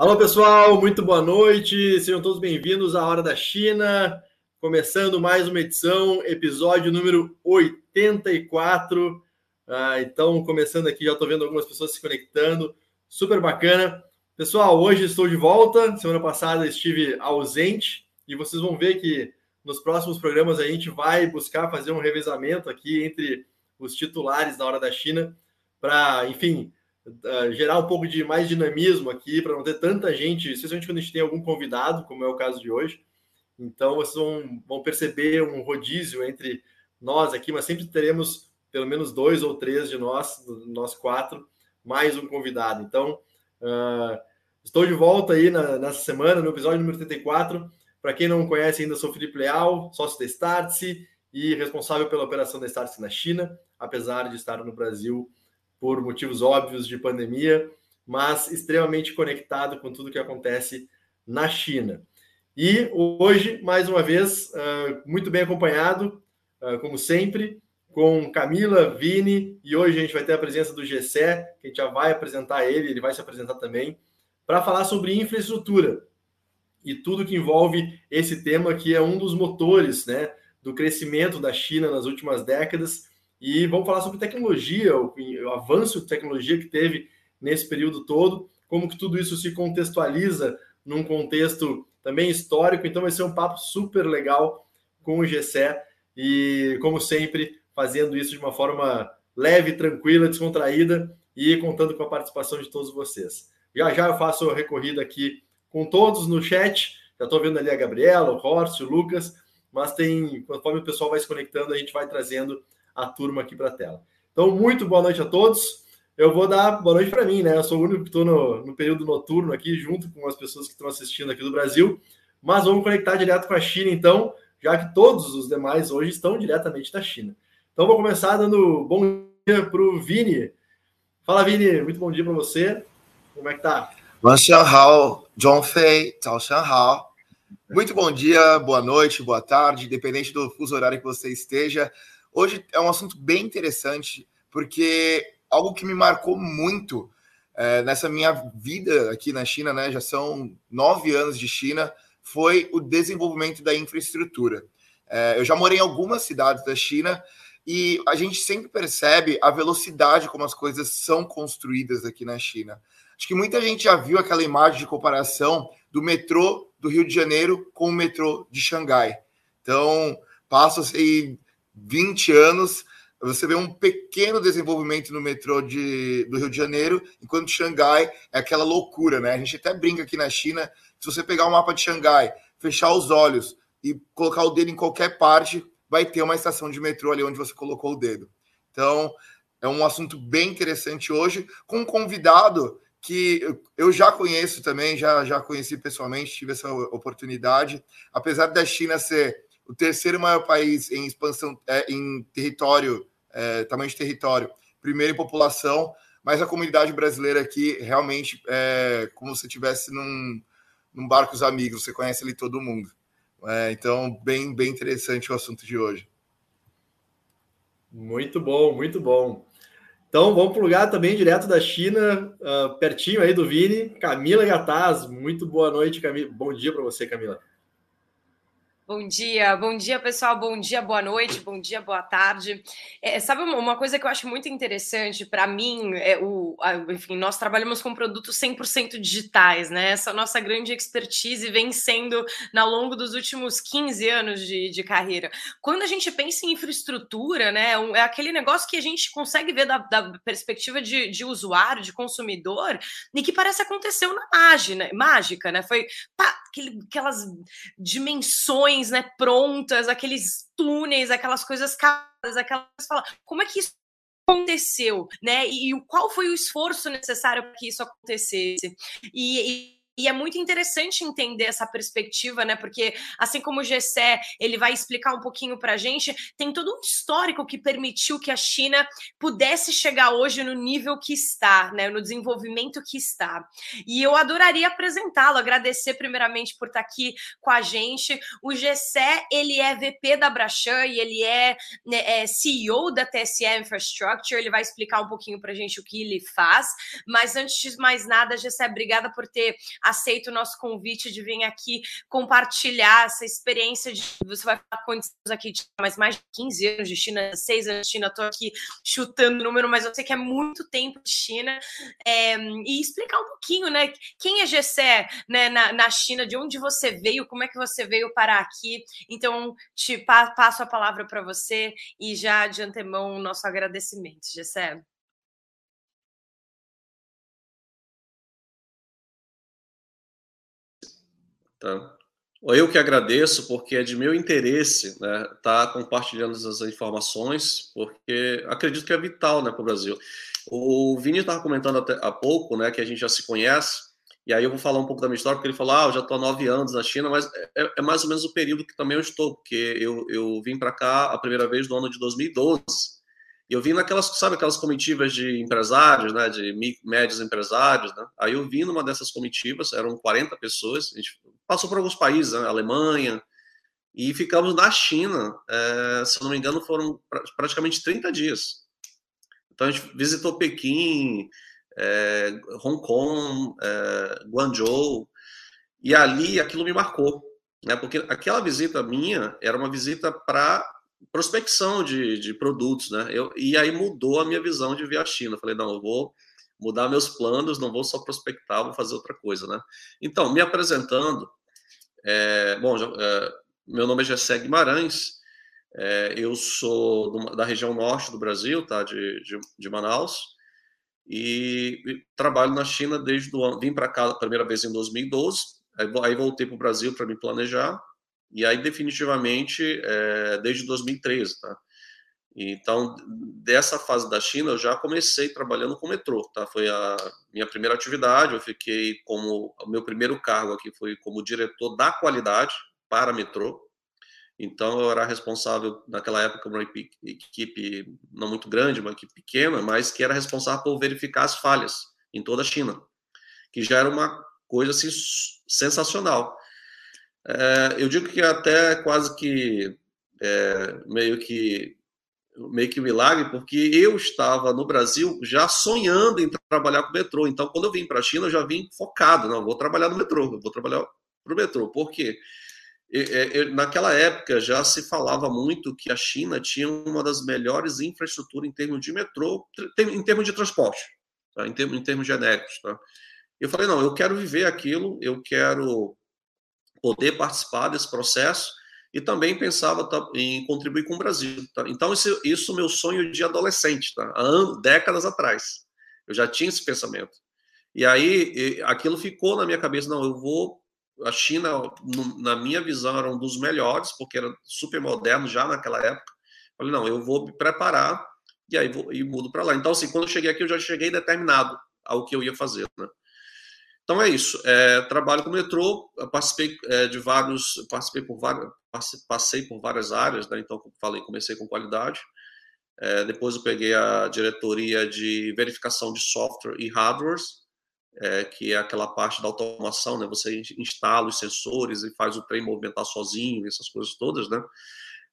Alô, pessoal, muito boa noite. Sejam todos bem-vindos à Hora da China. Começando mais uma edição, episódio número 84. Ah, então, começando aqui, já estou vendo algumas pessoas se conectando. Super bacana. Pessoal, hoje estou de volta. Semana passada estive ausente e vocês vão ver que nos próximos programas a gente vai buscar fazer um revezamento aqui entre os titulares da Hora da China para, enfim, uh, gerar um pouco de mais dinamismo aqui, para não ter tanta gente, especialmente quando a gente tem algum convidado, como é o caso de hoje. Então, vocês vão, vão perceber um rodízio entre nós aqui, mas sempre teremos pelo menos dois ou três de nós, nós quatro, mais um convidado. Então, uh, estou de volta aí na, nessa semana, no episódio número 34. Para quem não conhece ainda, sou Felipe Leal, sócio da Startse e responsável pela operação da Startse na China, apesar de estar no Brasil por motivos óbvios de pandemia, mas extremamente conectado com tudo que acontece na China. E hoje, mais uma vez, ah, muito bem acompanhado, ah, como sempre, com Camila, Vini, e hoje a gente vai ter a presença do Gessé, que a gente já vai apresentar ele, ele vai se apresentar também, para falar sobre infraestrutura e tudo que envolve esse tema, que é um dos motores né, do crescimento da China nas últimas décadas e vamos falar sobre tecnologia, o, o avanço de tecnologia que teve nesse período todo, como que tudo isso se contextualiza num contexto também histórico. Então vai ser um papo super legal com o Gessé e, como sempre, fazendo isso de uma forma leve, tranquila, descontraída e contando com a participação de todos vocês. Já já eu faço a recorrida aqui com todos no chat. Já estou vendo ali a Gabriela, o Horst, o Lucas, mas tem, conforme o pessoal vai se conectando, a gente vai trazendo a turma aqui para a tela. Então, muito boa noite a todos. Eu vou dar boa noite para mim, né? Eu sou o único que estou no, no, período noturno aqui, junto com as pessoas que estão assistindo aqui do Brasil. Mas vamos conectar direto com a China, então, já que todos os demais hoje estão diretamente da China. Então, vou começar dando bom dia para o Vini. Fala, Vini. Muito bom dia para você. Como é que tá? Hao, John Fei, Hao. Muito bom dia, boa noite, boa tarde, independente do fuso horário que você esteja. Hoje é um assunto bem interessante, porque algo que me marcou muito é, nessa minha vida aqui na China, né? Já são nove anos de China, foi o desenvolvimento da infraestrutura. É, eu já morei em algumas cidades da China e a gente sempre percebe a velocidade como as coisas são construídas aqui na China. Acho que muita gente já viu aquela imagem de comparação do metrô do Rio de Janeiro com o metrô de Xangai. Então, passa-se 20 anos, você vê um pequeno desenvolvimento no metrô de, do Rio de Janeiro, enquanto Xangai é aquela loucura, né? A gente até brinca aqui na China, se você pegar o mapa de Xangai, fechar os olhos e colocar o dedo em qualquer parte, vai ter uma estação de metrô ali onde você colocou o dedo. Então, é um assunto bem interessante hoje, com um convidado que eu já conheço também, já, já conheci pessoalmente, tive essa oportunidade. Apesar da China ser o terceiro maior país em expansão, é, em território, é, tamanho de território, primeiro em população, mas a comunidade brasileira aqui realmente é como se estivesse num, num bar com os amigos, você conhece ali todo mundo. É, então, bem, bem interessante o assunto de hoje. Muito bom, muito bom. Então, vamos para o lugar também direto da China, uh, pertinho aí do Vini, Camila Gataz. Muito boa noite, Camila. Bom dia para você, Camila. Bom dia, bom dia pessoal, bom dia, boa noite, bom dia, boa tarde. É, sabe uma coisa que eu acho muito interessante para mim, é o, enfim, nós trabalhamos com produtos 100% digitais, né? Essa nossa grande expertise vem sendo ao longo dos últimos 15 anos de, de carreira. Quando a gente pensa em infraestrutura, né, é aquele negócio que a gente consegue ver da, da perspectiva de, de, usuário, de consumidor, e que parece aconteceu na mágica, mágica, né? Foi pá, aquele, aquelas dimensões né, prontas, aqueles túneis, aquelas coisas caras, aquelas como é que isso aconteceu, né? E, e qual foi o esforço necessário para que isso acontecesse? e, e e é muito interessante entender essa perspectiva, né? Porque assim como o Gessé, ele vai explicar um pouquinho para a gente, tem todo um histórico que permitiu que a China pudesse chegar hoje no nível que está, né? No desenvolvimento que está. E eu adoraria apresentá-lo, agradecer primeiramente por estar aqui com a gente. O Gessé, ele é VP da Brachan e ele é, né, é CEO da TSE Infrastructure. Ele vai explicar um pouquinho para a gente o que ele faz. Mas antes de mais nada, Gessé, obrigada por ter aceita o nosso convite de vir aqui compartilhar essa experiência de você vai falar quantos aqui de mais mais de 15 anos de China, 6 anos de China, estou aqui chutando o número, mas eu sei que é muito tempo de China. É, e explicar um pouquinho, né? Quem é Gessé né, na, na China, de onde você veio, como é que você veio parar aqui. Então, te passo a palavra para você e já de antemão o nosso agradecimento, Gessé. Tá. Eu que agradeço, porque é de meu interesse né, estar tá compartilhando essas informações, porque acredito que é vital né, para o Brasil. O Vini estava comentando até há pouco né, que a gente já se conhece, e aí eu vou falar um pouco da minha história, porque ele falou, ah, eu já estou há nove anos na China, mas é, é, mais ou menos o período que também eu estou, porque eu, eu vim para cá a primeira vez no ano de 2012. E eu vim naquelas, sabe, aquelas comitivas de empresários, né, de médios empresários, né? Aí eu vim numa dessas comitivas, eram 40 pessoas, a gente passou por alguns países, né, Alemanha, e ficamos na China, é, se não me engano, foram praticamente 30 dias. Então a gente visitou Pequim, é, Hong Kong, é, Guangzhou, e ali aquilo me marcou, né? Porque aquela visita minha era uma visita para prospecção de, de produtos, né? Eu, e aí mudou a minha visão de ver a China. falei, não, eu vou mudar meus planos, não vou só prospectar, vou fazer outra coisa, né? Então, me apresentando, é, bom, é, meu nome é Gessé Guimarães, é, eu sou do, da região norte do Brasil, tá? De, de, de Manaus, e, e, trabalho na China desde o ano. Vim para cá a primeira vez em 2012, aí, aí voltei para o Brasil para me planejar, e aí definitivamente é, desde 2013, tá? Então, dessa fase da China, eu já comecei trabalhando com metrô, tá? Foi a minha primeira atividade, eu fiquei como, o meu primeiro cargo aqui foi como diretor da qualidade para metrô, então, eu era responsável, naquela época, uma equipe não muito grande, uma equipe pequena, mas que era responsável por verificar as falhas em toda a China, que já era uma coisa assim, sensacional. É, eu digo que até quase que é, meio que meio que milagre, porque eu estava no Brasil já sonhando em trabalhar com metrô. Então, quando eu vim para a China, eu já vim focado, não, vou trabalhar no metrô, vou trabalhar para o metrô. Por quê? naquela época já se falava muito que a China tinha uma das melhores infraestruturas em termos de metrô, em termos de transporte, tá? em, termos, em termos genéricos. Tá? Eu falei, não, eu quero viver aquilo, eu quero poder participar desse processo e também pensava em contribuir com o Brasil. Tá? Então, isso, isso meu sonho de adolescente, tá? há décadas atrás. Eu já tinha esse pensamento. E aí, aquilo ficou na minha cabeça, não, eu vou a China, na minha visão, era um dos melhores, porque era super moderno já naquela época. Falei, não, eu vou me preparar e aí vou, e mudo para lá. Então, assim, quando eu cheguei aqui, eu já cheguei determinado ao que eu ia fazer, né? Então é isso. É, trabalho com metrô, participei é, de vários, participei por várias, passei por várias áreas, né? Então, falei, comecei com qualidade. É, depois eu peguei a diretoria de verificação de software e hardwares é, que é aquela parte da automação, né? Você instala os sensores e faz o trem movimentar sozinho, essas coisas todas, né?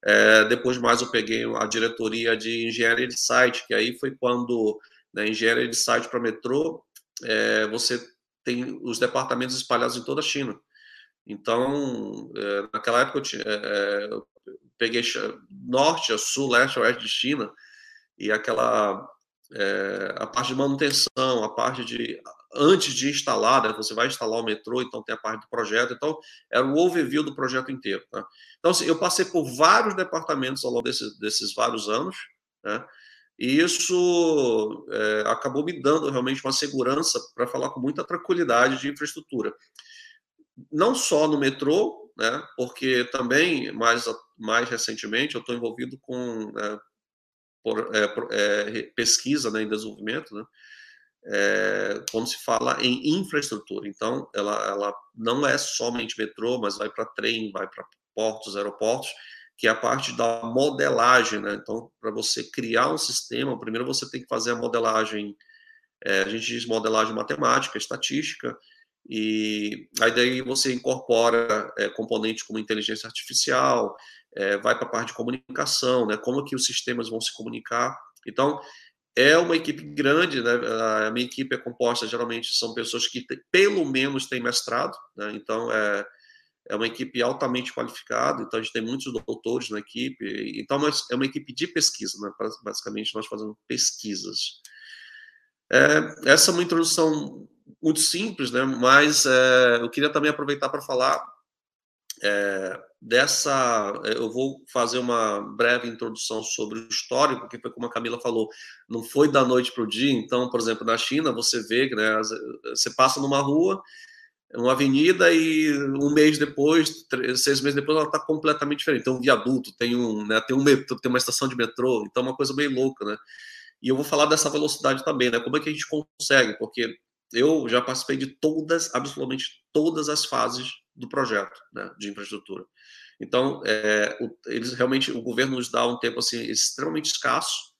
É, depois mais eu peguei a diretoria de engenharia de site, que aí foi quando né, engenharia de site para metrô, é, você tem os departamentos espalhados em toda a China. Então, é, naquela época eu, tinha, é, é, eu peguei norte, sul, leste, oeste de China, e aquela é, a parte de manutenção, a parte de antes de instalar, né, você vai instalar o metrô, então tem a parte do projeto, então era o overview do projeto inteiro. Tá? Então, assim, eu passei por vários departamentos ao longo desses, desses vários anos, né, e isso é, acabou me dando realmente uma segurança para falar com muita tranquilidade de infraestrutura. Não só no metrô, né, porque também, mais, mais recentemente, eu estou envolvido com é, por, é, é, pesquisa né, em desenvolvimento, né, é, quando se fala em infraestrutura. Então, ela, ela não é somente metrô, mas vai para trem, vai para portos, aeroportos, que é a parte da modelagem. Né? Então, para você criar um sistema, primeiro você tem que fazer a modelagem, é, a gente diz modelagem matemática, estatística, e aí daí você incorpora é, componentes como inteligência artificial, é, vai para a parte de comunicação, né? como que os sistemas vão se comunicar. Então, é uma equipe grande, né? A minha equipe é composta geralmente são pessoas que pelo menos têm mestrado, né? Então é, é uma equipe altamente qualificada. Então a gente tem muitos doutores na equipe. Então é uma equipe de pesquisa, né? Basicamente nós fazemos pesquisas. É, essa é uma introdução muito simples, né? Mas é, eu queria também aproveitar para falar é, dessa, é, eu vou fazer uma breve introdução sobre o histórico, porque foi como a Camila falou, não foi da noite para o dia. Então, por exemplo, na China, você vê, né, você passa numa rua, uma avenida e um mês depois, três, seis meses depois, ela está completamente diferente. Tem um viaduto, tem um, né, tem um metrô, tem uma estação de metrô, então é uma coisa meio louca, né? E eu vou falar dessa velocidade também, né? Como é que a gente consegue? Porque eu já participei de todas, absolutamente todas as fases do projeto né, de infraestrutura. Então, é, o, eles realmente, o governo nos dá um tempo assim extremamente escasso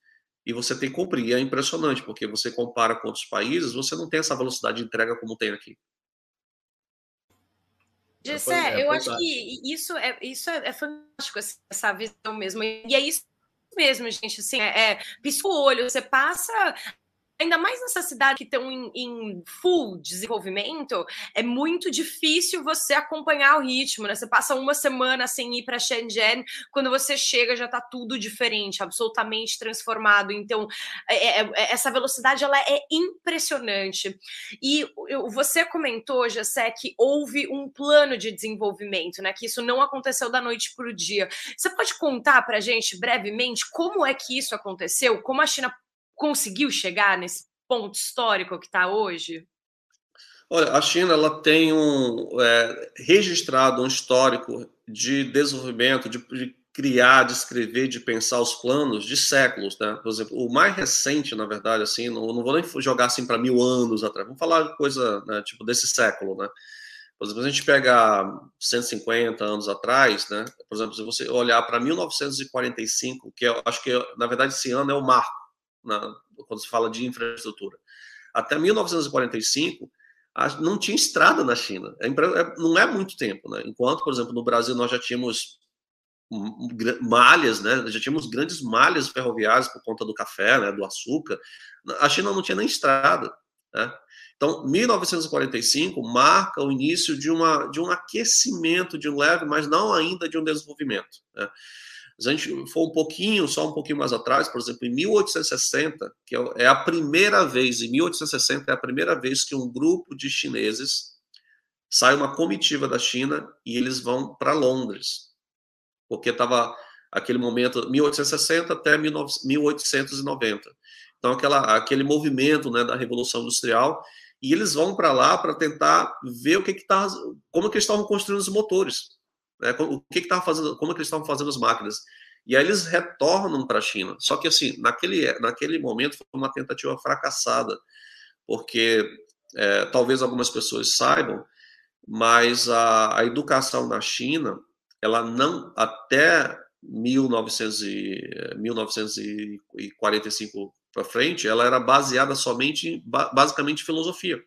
e você tem que cumprir. E é impressionante, porque você compara com outros países, você não tem essa velocidade de entrega como tem aqui. Gessé, é, eu acho que isso é, isso é, é fantástico, essa visão mesmo. E é isso mesmo, gente. Assim, é, é pisca o olho, você passa ainda mais nessa cidade que estão em, em, full desenvolvimento, é muito difícil você acompanhar o ritmo, né? Você passa uma semana sem ir para Shenzhen, quando você chega já está tudo diferente, absolutamente transformado. Então, é, é, é, essa velocidade ela é impressionante. E você comentou, Jessé, que houve um plano de desenvolvimento, né? Que isso não aconteceu da noite para o dia. Você pode contar para a gente brevemente como é que isso aconteceu? Como a China conseguiu chegar nesse ponto histórico que está hoje? Olha, a China ela tem um é, registrado um histórico de desenvolvimento, de, de, criar, de escrever, de pensar os planos de séculos, né? Por exemplo, o mais recente, na verdade, assim, não, não vou nem jogar assim para mil anos atrás. Vamos falar coisa né, tipo desse século, né? Por exemplo, a gente pegar 150 anos atrás, né? Por exemplo, se você olhar para 1945, que eu acho que na verdade esse ano é o marco na, quando se fala de infraestrutura. Até 1945, não tinha estrada na China. É, é, não é muito tempo, né? Enquanto, por exemplo, no Brasil nós já tínhamos malhas, né? Já tínhamos grandes malhas ferroviárias por conta do café, né? Do açúcar. A China não tinha nem estrada, né? Então, 1945 marca o início de, uma, de um aquecimento, de um leve, mas não ainda de um desenvolvimento. Né? Se a gente for um pouquinho, só um pouquinho mais atrás, por exemplo, em 1860, que é, é a primeira vez, em 1860 é a primeira vez que um grupo de chineses sai uma comitiva da China e eles vão para Londres, porque estava aquele momento 1860 até 1890. Então aquela aquele movimento, né, da revolução industrial e eles vão para lá para tentar ver o que que tá, como que eles estavam construindo os motores né, o que estava fazendo, como é que eles estavam fazendo as máquinas. E aí eles retornam para a China. Só que assim, naquele, naquele momento foi uma tentativa fracassada, porque é, talvez algumas pessoas saibam, mas a, a educação na China, ela não até 1900 e, 1945 para frente, ela era baseada somente, basicamente, em filosofia.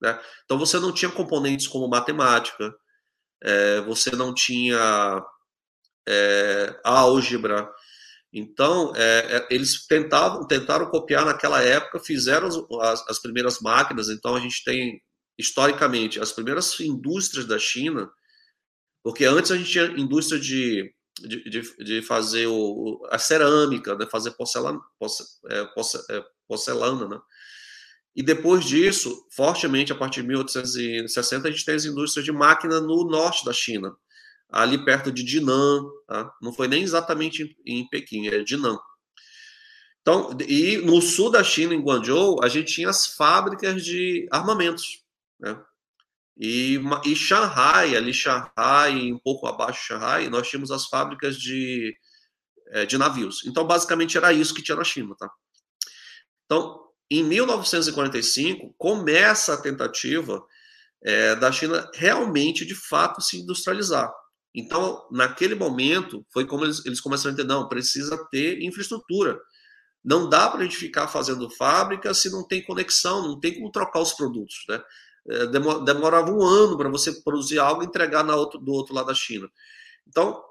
Né? Então você não tinha componentes como matemática, é, você não tinha é, álgebra. Então, é, é, eles tentavam, tentaram copiar naquela época, fizeram as, as, primeiras máquinas. Então, a gente tem, historicamente, as primeiras indústrias da China, porque antes a gente tinha indústria de, de, de, de fazer o, a cerâmica, né, fazer porcelana, é, é, porcelana, né? E depois disso, fortemente, a partir de 1860, a gente tem as indústrias de máquina no norte da China, ali perto de Dinan, tá? não foi nem exatamente em, Pequim, é Dinan. Então, e no sul da China, em Guangzhou, a gente tinha as fábricas de armamentos, né? E, e Shanghai, ali Shanghai, um pouco abaixo de Shanghai, nós tínhamos as fábricas de, é, de navios. Então, basicamente, era isso que tinha na China, tá? Então, em 1945, começa a tentativa é, da China realmente, de fato, se industrializar. Então, naquele momento, foi como eles, eles começaram a entender: não, precisa ter infraestrutura. Não dá para a gente ficar fazendo fábrica se não tem conexão, não tem como trocar os produtos. Né? É, demorava um ano para você produzir algo e entregar na outro, do outro lado da China. Então,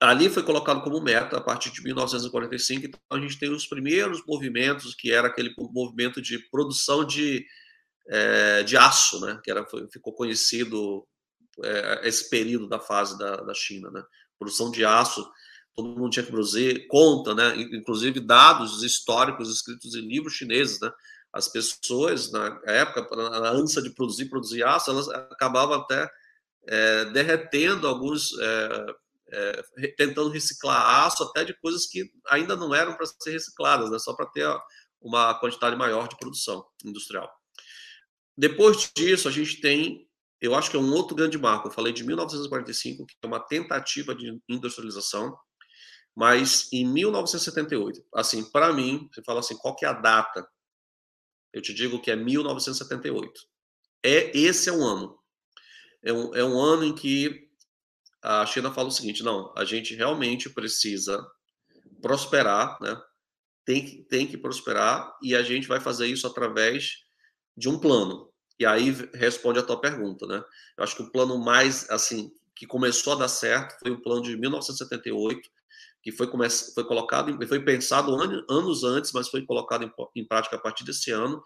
ali foi colocado como meta a partir de 1945. Então, a gente tem os primeiros movimentos, que era aquele movimento de produção de, é, de aço, né? que era, foi, ficou conhecido é, esse período da fase da, da China. Né? Produção de aço, todo mundo tinha que produzir, conta, né? inclusive dados históricos escritos em livros chineses. Né? As pessoas, na época, na ânsia de produzir, produzir aço, elas acabavam até é, derretendo alguns é, tentando reciclar aço até de coisas que ainda não eram para ser recicladas, né? só para ter uma quantidade maior de produção industrial. Depois disso, a gente tem, eu acho que é um outro grande marco. Eu falei de 1945, que é uma tentativa de industrialização, mas em 1978, assim, para mim, você fala assim, qual que é a data? Eu te digo que é 1978. É esse é um ano. É um, é um ano em que a China fala o seguinte: não, a gente realmente precisa prosperar, né? Tem que, tem que prosperar e a gente vai fazer isso através de um plano. E aí responde a tua pergunta, né? Eu acho que o plano mais, assim, que começou a dar certo foi o plano de 1978, que foi, come... foi colocado, foi pensado anos antes, mas foi colocado em, em prática a partir desse ano.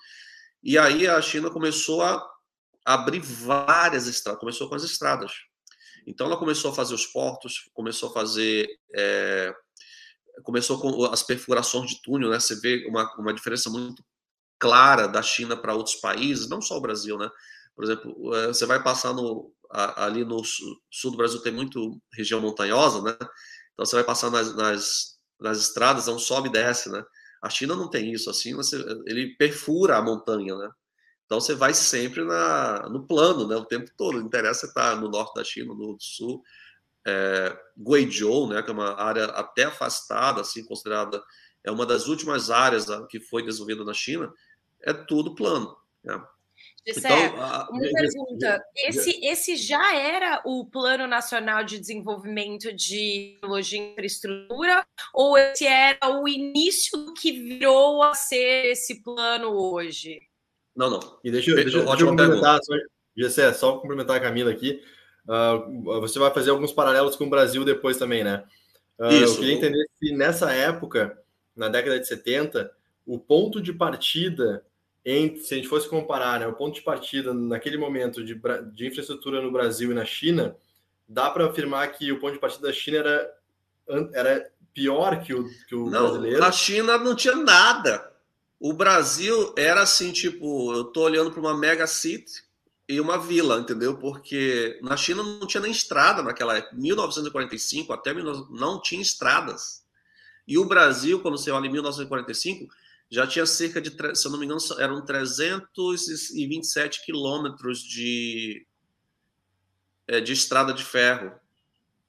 E aí a China começou a abrir várias estradas, começou com as estradas. Então ela começou a fazer os portos, começou a fazer. É, começou com as perfurações de túnel, né? Você vê uma, uma diferença muito clara da China para outros países, não só o Brasil, né? Por exemplo, eh, você vai passar no, ali no sul do Brasil tem muito região montanhosa, né? Então você vai passar nas, nas, nas estradas, é um sobe e desce, né? A China não tem isso, assim, você, ele perfura a montanha, né? Então você vai sempre na, no plano, né, o tempo todo. Não interessa estar no norte da China, no sul. É, Guizhou, né, que é uma área até afastada, assim, considerada é uma das últimas áreas que foi desenvolvida na China, é tudo plano. Né? Gessé, então, a... uma pergunta. Esse, esse já era o Plano Nacional de Desenvolvimento de Tecnologia e Infraestrutura, ou esse era o início que virou a ser esse plano hoje? Não, não. E deixa, deixa, deixa eu complementar, só, Gessé, só complementar a Camila aqui. Uh, você vai fazer alguns paralelos com o Brasil depois também, né? Uh, Isso. Eu queria entender se nessa época, na década de 70, o ponto de partida, entre, se a gente fosse comparar, né, o ponto de partida naquele momento de, de infraestrutura no Brasil e na China, dá para afirmar que o ponto de partida da China era, era pior que o, que o não, brasileiro? A China não tinha nada. O Brasil era assim, tipo, eu tô olhando para uma mega city e uma vila, entendeu? Porque na China não tinha nem estrada naquela época. 1945 até não tinha estradas. E o Brasil, quando você olha em 1945, já tinha cerca de, se eu não me engano, eram 327 quilômetros de, é, de estrada de ferro.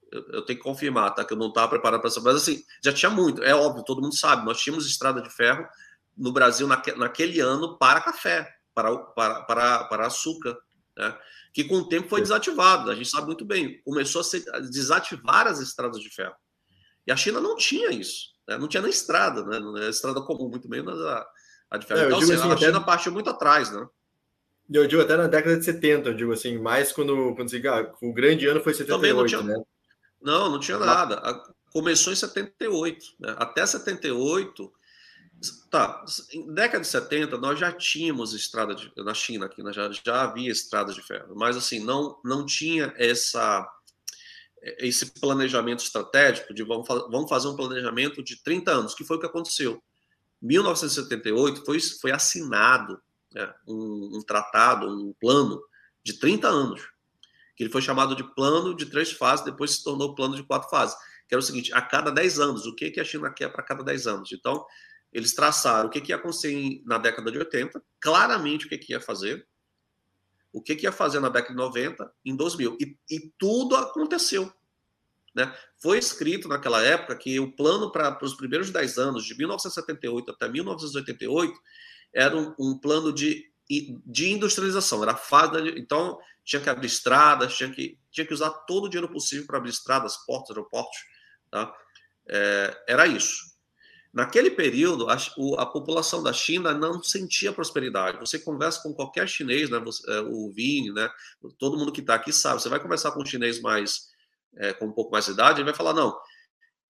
Eu, eu, tenho que confirmar, tá? Que eu não estava preparado para saber. Mas assim, já tinha muito. É óbvio, todo mundo sabe. Nós tínhamos estrada de ferro no Brasil naque, naquele ano para café, para, para, para, para açúcar, né? que com o tempo foi desativado. A gente sabe muito bem. Começou a, ser, a desativar as estradas de ferro. E a China não tinha isso. Né? Não tinha nem estrada, né? Não é estrada comum, muito menos a, a de ferro. É, então, assim, assim, a China até... partiu muito atrás, né? Eu digo até na década de 70, eu digo assim, mais quando, quando se, ah, o grande ano foi 78, não tinha, né? Não, não tinha nada. Começou em 78. Né? Até 78, Tá, em década de 70 nós já tínhamos estrada de, na China aqui, já, já havia estradas de ferro, mas assim, não, não tinha essa esse planejamento estratégico de vamos, vamos fazer um planejamento de 30 anos, que foi o que aconteceu. 1978 foi, foi assinado né, um, um, tratado, um plano de 30 anos, que ele foi chamado de plano de três fases, depois se tornou plano de quatro fases, que era o seguinte, a cada 10 anos, o que, que a China quer para cada 10 anos? Então, eles traçaram o que, que ia acontecer na década de 80, claramente o que, que ia fazer, o que, que ia fazer na década de 90, em 2000. E, e tudo aconteceu. Né? Foi escrito naquela época que o plano para os primeiros 10 anos, de 1978 até 1988, era um, um plano de, de industrialização. Era fada, então tinha que abrir estradas, tinha que, tinha que usar todo o dinheiro possível para abrir estradas, portos, aeroportos. Tá? É, era isso. Naquele período, a, a, população da China não sentia prosperidade. Você conversa com qualquer chinês, né, você, é, o Vini, né, todo mundo que está aqui sabe. Você vai conversar com um chinês mais é, com um pouco mais de idade, ele vai falar: não,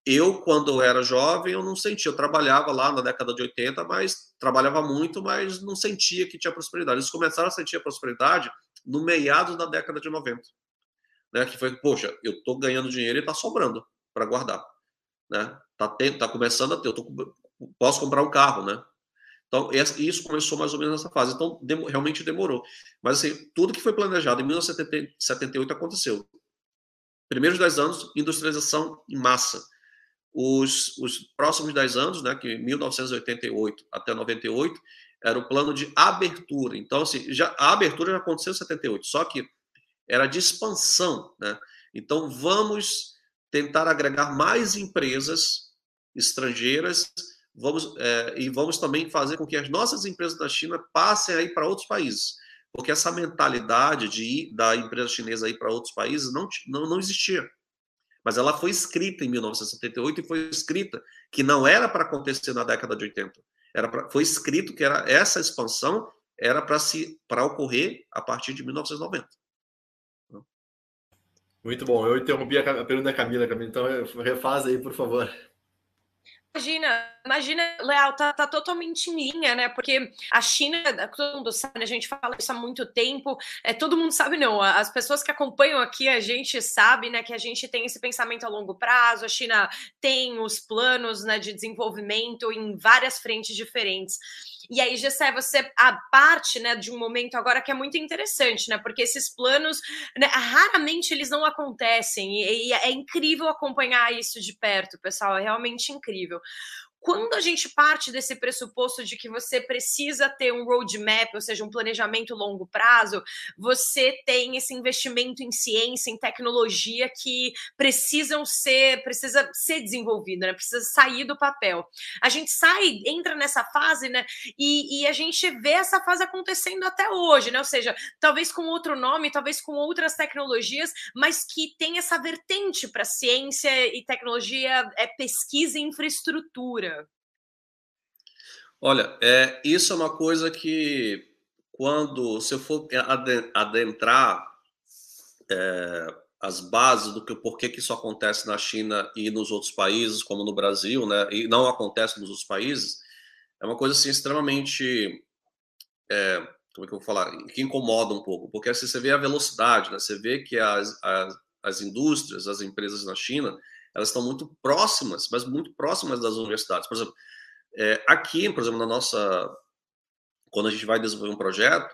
eu, quando era jovem, eu não sentia. Eu trabalhava lá na década de 80, mas trabalhava muito, mas não sentia que tinha prosperidade. Eles começaram a sentir a prosperidade no meados da década de 90. Né? Que foi, poxa, eu estou ganhando dinheiro e está sobrando para guardar. Né? Tá, tá começando a ter, eu tô, posso comprar um carro, né? Então, isso começou mais ou menos nessa fase. Então, realmente demorou. Mas, assim, tudo que foi planejado em 1978 aconteceu. Primeiros 10 anos, industrialização em massa os, os próximos 10 anos, né, que 1988 até 98, era o plano de abertura. Então, assim, já, a abertura já aconteceu em 78, só que era de expansão. Né? Então, vamos tentar agregar mais empresas estrangeiras vamos, é, e vamos também fazer com que as nossas empresas da China passem aí para outros países. Porque essa mentalidade de ir, da empresa chinesa ir para outros países não, não, não existia mas ela foi escrita em 1978 e foi escrita que não era para acontecer na década de 80. Era pra, foi escrito que era essa expansão era para se para ocorrer a partir de 1990. Muito bom. Eu interrompi a pergunta da Camila, Camila, então refaz aí, por favor. Imagina, imagina, Leal, tá, tá, totalmente em linha, né? Porque a China, todo mundo sabe, a gente fala isso há muito tempo, é, todo mundo sabe, não. As pessoas que acompanham aqui, a gente sabe, né, que a gente tem esse pensamento a longo prazo, a China tem os planos né, de desenvolvimento em várias frentes diferentes. E aí, Gessé, você a parte né, de um momento agora que é muito interessante, né? Porque esses planos, né, raramente eles não acontecem. E, e é incrível acompanhar isso de perto, pessoal. É realmente incrível quando a gente parte desse pressuposto de que você precisa ter um roadmap, ou seja, um planejamento longo prazo, você tem esse investimento em ciência, em tecnologia que precisam ser, precisa ser desenvolvido, né? Precisa sair do papel. A gente sai, entra nessa fase, né? E, e a gente vê essa fase acontecendo até hoje, né? Ou seja, talvez com outro nome, talvez com outras tecnologias, mas que tem essa vertente para ciência e tecnologia, é pesquisa e infraestrutura. Olha, é, isso é uma coisa que, quando, se eu for adentrar é, as bases do que por que isso acontece na China e nos outros países, como no Brasil, né, e não acontece nos outros países, é uma coisa assim extremamente, é, como é que eu vou falar, que incomoda um pouco, porque assim, você vê a velocidade, né, você vê que as, as, as indústrias, as empresas na China, elas estão muito próximas, mas muito próximas das universidades. Por exemplo, é, aqui, por exemplo, na nossa. Quando a gente vai desenvolver um projeto,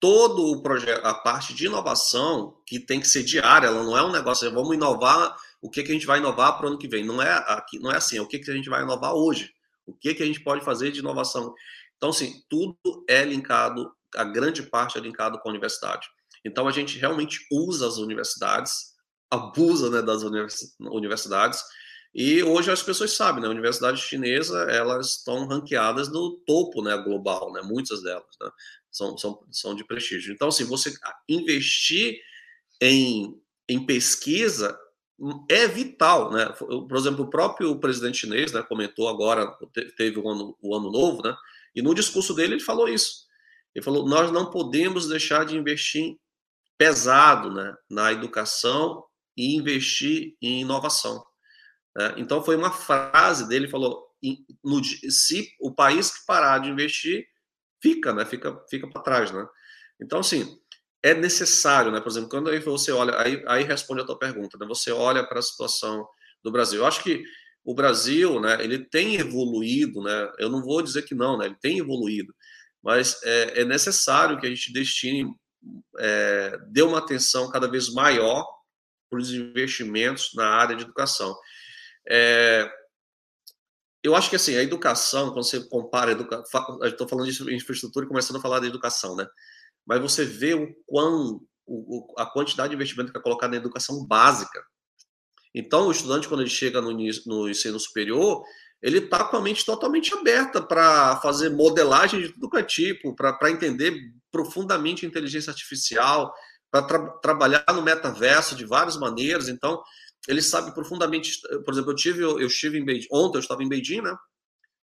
todo o projeto, a parte de inovação, que tem que ser diária, ela não é um negócio, vamos inovar, o que, que a gente vai inovar para o ano que vem. Não é, aqui, não é assim, é o que, que a gente vai inovar hoje. O que, que a gente pode fazer de inovação. Então, assim, tudo é linkado, a grande parte é linkado com a universidade. Então, a gente realmente usa as universidades, abusa né, das universidades, e hoje as pessoas sabem, né? A universidade chinesa, elas estão ranqueadas no topo, né, global, né? Muitas delas, né? São, são, são de prestígio. Então, assim, você investir em, em pesquisa é vital, né? Por exemplo, o próprio presidente chinês, né, comentou agora, teve o ano, o ano novo, né? E no discurso dele ele falou isso. Ele falou: nós não podemos deixar de investir pesado, né, na educação e investir em inovação. Né? Então, foi uma frase dele, falou, no, se o país que parar de investir, fica, né? Fica, fica para trás, né? Então, assim, é necessário, né? Por exemplo, quando aí você olha, aí, aí responde a tua pergunta, né? Você olha para a situação do Brasil. Eu acho que o Brasil, né? Ele tem evoluído, né? Eu não vou dizer que não, né? Ele tem evoluído, mas é, é necessário que a gente destine, é, dê uma atenção cada vez maior para os investimentos na área de educação. É, eu acho que assim, a educação, quando você compara, estou falando de infraestrutura e começando a falar da educação, né? Mas você vê o quão o, a quantidade de investimento que é colocada na educação básica. Então, o estudante, quando ele chega no, no ensino superior, ele está com a mente totalmente aberta para fazer modelagem de tudo que é tipo, para entender profundamente inteligência artificial, para tra trabalhar no metaverso de várias maneiras. Então, ele sabe profundamente. Por exemplo, eu tive, eu estive em Beijing, ontem eu estava em Beijing, né?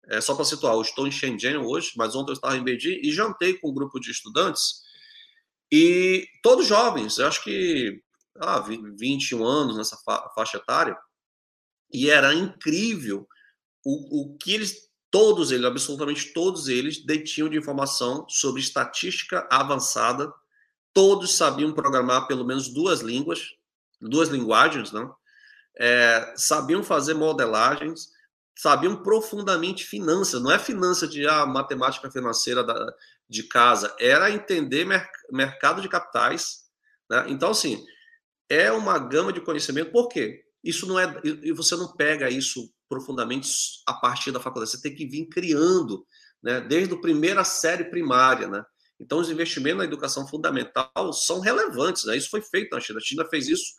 É, só para situar, eu estou em Shenzhen hoje, mas ontem eu estava em Beijing e jantei com um grupo de estudantes e todos jovens, eu acho que ah, 21 anos nessa fa faixa etária. E era incrível o, o que eles, todos eles, absolutamente todos eles, detinham de informação sobre estatística avançada. Todos sabiam programar pelo menos duas línguas, duas linguagens, não? É, sabiam fazer modelagens, sabiam profundamente finanças. Não é finança de ah, matemática financeira da, de casa, era entender mer mercado de capitais. Né? Então, assim, é uma gama de conhecimento. Por quê? Isso não é. E você não pega isso profundamente a partir da faculdade. Você tem que vir criando, né? Desde a primeira série primária, né? Então, os investimentos na educação fundamental são relevantes. Né? Isso foi feito na China. A China fez isso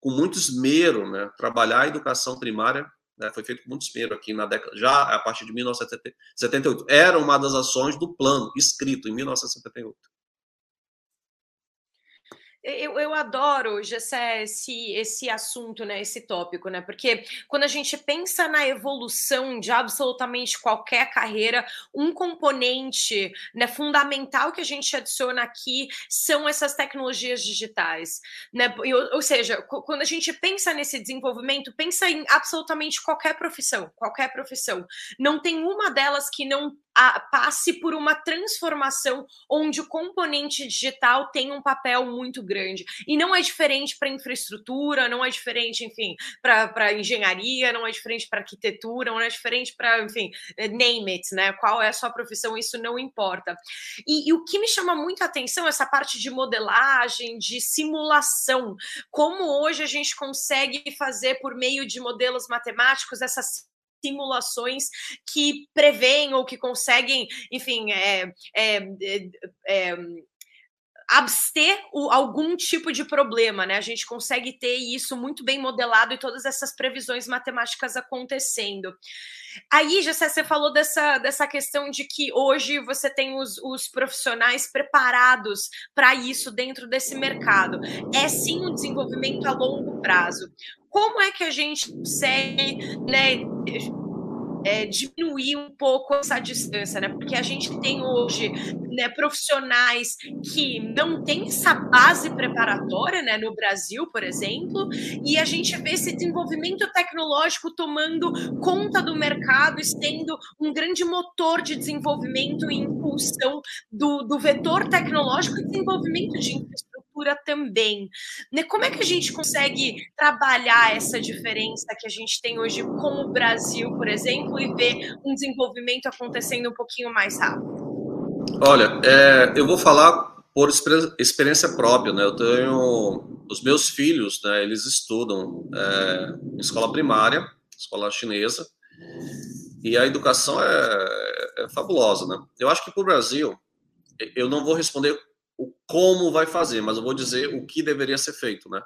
com muito esmero, né? Trabalhar a educação primária né? foi feito com muito esmero aqui na década, já a partir de 1978. Era uma das ações do plano escrito em 1978. Eu, eu adoro, Gessé, esse, esse assunto, né, esse tópico, né? Porque quando a gente pensa na evolução de absolutamente qualquer carreira, um componente né, fundamental que a gente adiciona aqui são essas tecnologias digitais. Né? Ou, ou seja, quando a gente pensa nesse desenvolvimento, pensa em absolutamente qualquer profissão, qualquer profissão. Não tem uma delas que não a, passe por uma transformação onde o componente digital tem um papel muito grande. E não é diferente para infraestrutura, não é diferente, enfim, para engenharia, não é diferente para arquitetura, não é diferente para, enfim, name it, né? Qual é a sua profissão, isso não importa. E, e o que me chama muito a atenção é essa parte de modelagem, de simulação. Como hoje a gente consegue fazer por meio de modelos matemáticos essa simulações que preveem ou que conseguem, enfim, é, é, é, é abster o, algum tipo de problema, né? A gente consegue ter isso muito bem modelado e todas essas previsões matemáticas acontecendo. Aí, já você falou dessa, dessa questão de que hoje você tem os, os profissionais preparados para isso dentro desse mercado. É sim um desenvolvimento a longo prazo. Como é que a gente consegue, né? é, diminuir um pouco essa distância, né? Porque a gente tem hoje né, profissionais que não têm essa base preparatória, né, no Brasil, por exemplo, e a gente vê esse desenvolvimento tecnológico tomando conta do mercado, sendo um grande motor de desenvolvimento e impulsão do, do vetor tecnológico e desenvolvimento de infraestrutura também. Né? Como é que a gente consegue trabalhar essa diferença que a gente tem hoje com o Brasil, por exemplo, e ver um desenvolvimento acontecendo um pouquinho mais rápido? Olha, é, eu vou falar por experiência própria, né? Eu tenho os meus filhos, né? Eles estudam é, escola primária, escola chinesa, e a educação é, é fabulosa, né? Eu acho que para o Brasil, eu não vou responder o como vai fazer, mas eu vou dizer o que deveria ser feito, né?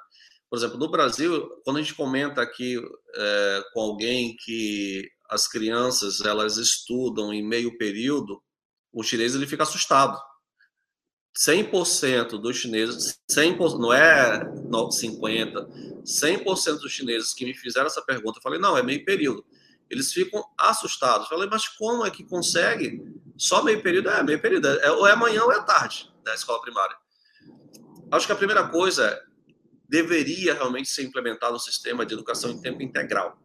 Por exemplo, no Brasil, quando a gente comenta aqui é, com alguém que as crianças elas estudam em meio período, o chinês ele fica assustado. 100% dos chineses, 100%, não é 50, 100% dos chineses que me fizeram essa pergunta, eu falei, não, é meio período. Eles ficam assustados. Falei, mas como é que consegue? Só meio período? É, meio período. É, ou é amanhã ou é tarde da escola primária. Acho que a primeira coisa deveria realmente ser implementado um sistema de educação em tempo integral.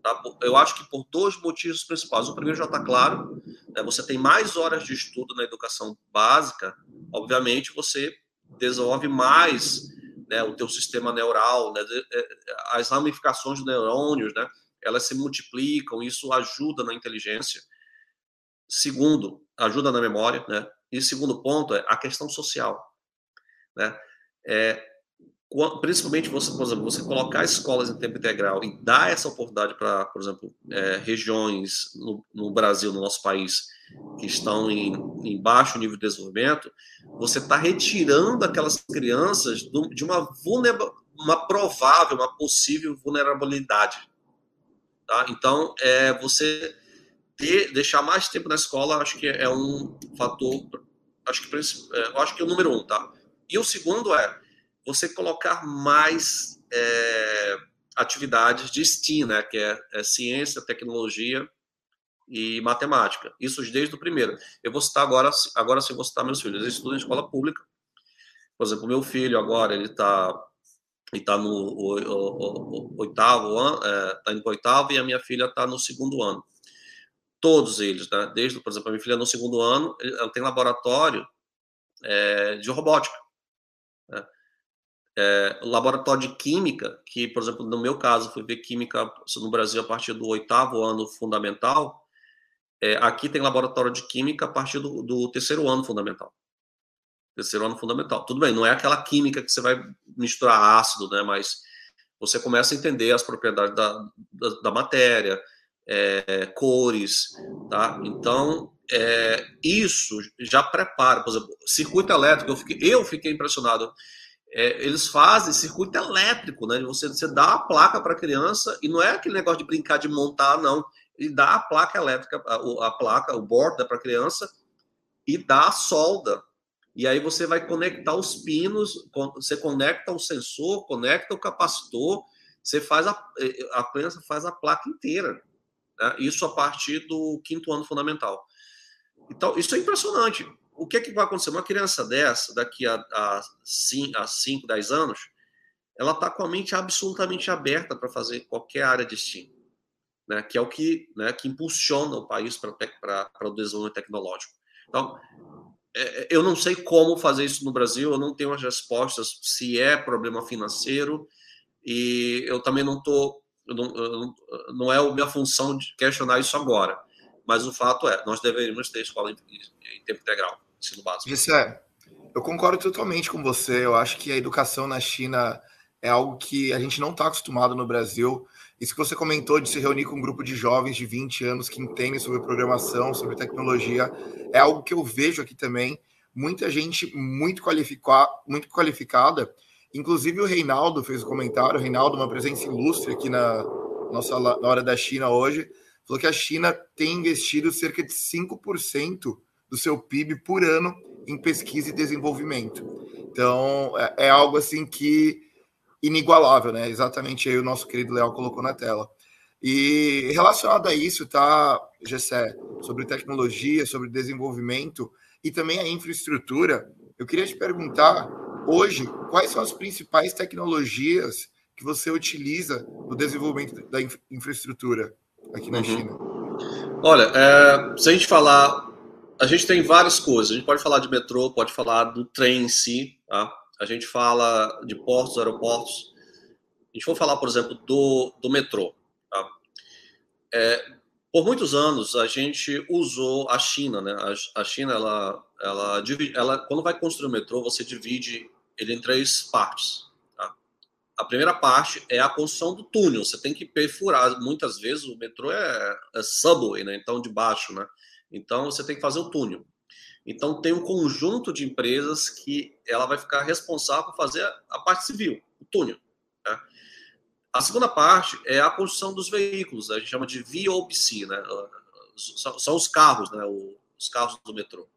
Tá? Eu acho que por dois motivos principais. O primeiro já está claro, né? você tem mais horas de estudo na educação básica, obviamente você desenvolve mais né, o teu sistema neural, né, é, as ramificações de neurônios, né, elas se multiplicam, isso ajuda na inteligência. Segundo, ajuda na memória, né? E segundo ponto é a questão social, né? É, principalmente você, por exemplo, você colocar escolas em tempo integral e dar essa oportunidade para, por exemplo, é, regiões no, no, Brasil, no nosso país, que estão em, em baixo nível de desenvolvimento, você está retirando aquelas crianças de uma, uma provável, uma possível vulnerabilidade. Tá? Então, é, você ter, deixar mais tempo na escola, acho que é um fator, acho que, é, acho que é o número um, tá? E o segundo é você colocar mais é, atividades de STEAM, né? Que é, é, ciência, tecnologia e matemática. Isso desde o primeiro. Eu vou citar agora, agora sim vou citar meus filhos. Eles estudam em escola pública. Por exemplo, meu filho agora, ele está e está no o, o, o, oitavo ano, está é, indo para oitavo, e a minha filha está no segundo ano. Todos eles, né? Desde, por exemplo, a minha filha no segundo ano, ela tem laboratório é, de robótica. Né? É, laboratório de química, que, por exemplo, no meu caso, fui ver química no Brasil a partir do oitavo ano fundamental. É, aqui tem laboratório de química a partir do, do terceiro ano fundamental terceiro ano fundamental. Tudo bem, não é aquela química que você vai misturar ácido, né? Mas você começa a entender as propriedades da, da, da matéria, é, cores, tá? Então, é, isso já prepara, por exemplo, circuito elétrico, eu fiquei, eu fiquei impressionado. É, eles fazem circuito elétrico, né? Você, você dá a placa para a criança e não é aquele negócio de brincar de montar, não. Ele dá a placa elétrica, a, a placa, o board para a criança e dá a solda e aí você vai conectar os pinos, você conecta o sensor, conecta o capacitor, você faz a, eh, a criança faz a placa inteira. Né? Isso a partir do quinto ano fundamental. Então, isso é impressionante. O que, é que vai acontecer? Uma criança dessa, daqui a, a, 5, 10 anos, ela está com a mente absolutamente aberta para fazer qualquer área de STEAM, né? que é o que, né, que impulsiona o país para o desenvolvimento tecnológico. Então, eu não sei como fazer isso no Brasil, eu não tenho as respostas se é problema financeiro e eu também não estou, não, não é a minha função de questionar isso agora. Mas o fato é, nós deveríamos ter escola em, em tempo integral, ensino básico. Isso é, eu concordo totalmente com você. Eu acho que a educação na China é algo que a gente não está acostumado no Brasil. Isso que você comentou de se reunir com um grupo de jovens de 20 anos que entendem sobre programação, sobre tecnologia, é algo que eu vejo aqui também. Muita gente muito, qualifica, muito qualificada. Inclusive o Reinaldo fez o um comentário. O Reinaldo, uma presença ilustre aqui na nossa na hora da China hoje, falou que a China tem investido cerca de 5% do seu PIB por ano em pesquisa e desenvolvimento. Então, é, é algo assim que inigualável, né? Exatamente aí o nosso querido Léo colocou na tela. E relacionado a isso, tá, Gessé, sobre tecnologia, sobre desenvolvimento e também a infraestrutura, eu queria te perguntar hoje quais são as principais tecnologias que você utiliza no desenvolvimento da infraestrutura aqui na uhum. China. Olha, é, se a gente falar, a gente tem várias coisas. A gente pode falar de metrô, pode falar do trem em si, tá? A gente fala de portos, aeroportos. A gente for falar, por exemplo, do, do metrô. Tá? É, por muitos anos, a gente usou a China. Né? A, a China, ela, ela, divide, ela, quando vai construir o metrô, você divide ele em três partes. Tá? A primeira parte é a construção do túnel. Você tem que perfurar. Muitas vezes o metrô é, é subway, né? então de baixo. Né? Então você tem que fazer o túnel. Então tem um conjunto de empresas que ela vai ficar responsável por fazer a parte civil, o túnel. Né? A segunda parte é a construção dos veículos, a gente chama de VOPC, né? São, são os carros, né? os carros do metrô.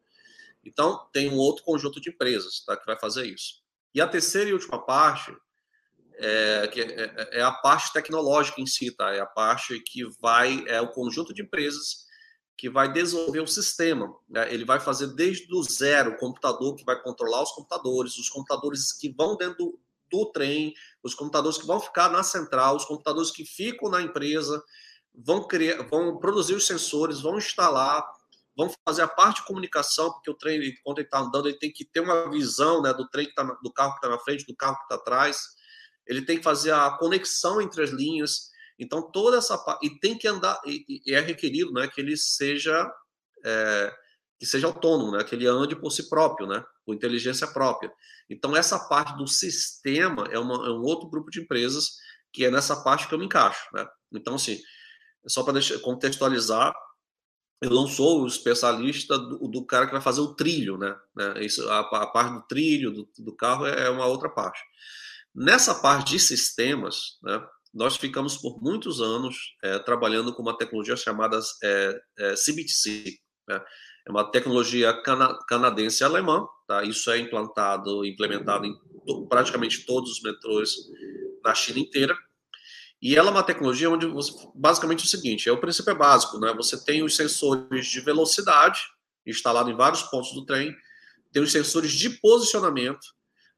Então tem um outro conjunto de empresas tá? que vai fazer isso. E a terceira e última parte é, que é, é, é a parte tecnológica em si, tá? É a parte que vai é o conjunto de empresas que vai desenvolver o sistema. Né? Ele vai fazer desde o zero o computador que vai controlar os computadores, os computadores que vão dentro do, do trem, os computadores que vão ficar na central, os computadores que ficam na empresa, vão criar, vão produzir os sensores, vão instalar, vão fazer a parte de comunicação, porque o trem, quando ele está andando, ele tem que ter uma visão né, do trem que tá, do carro que está na frente, do carro que está atrás. Ele tem que fazer a conexão entre as linhas. Então, toda essa parte. E tem que andar, e, e, é requerido né, que ele seja. É, que seja autônomo, né, que ele ande por si próprio, né, com inteligência própria. Então, essa parte do sistema é, uma, é um outro grupo de empresas que é nessa parte que eu me encaixo. Né? Então, assim, só para contextualizar, eu não sou o especialista do, do, cara que vai fazer o trilho, né? né isso, a, a parte do trilho do, do carro é, é uma outra parte. Nessa parte de sistemas, né, nós ficamos por muitos anos é, trabalhando com uma tecnologia chamada é, é, CBTC. Né? É uma tecnologia cana canadense alemã. Tá? Isso é implantado, implementado em praticamente todos os metrôs na China inteira. E ela é uma tecnologia onde você, basicamente é o seguinte: é o princípio é básico, né? Você tem os sensores de velocidade instalados em vários pontos do trem, tem os sensores de posicionamento,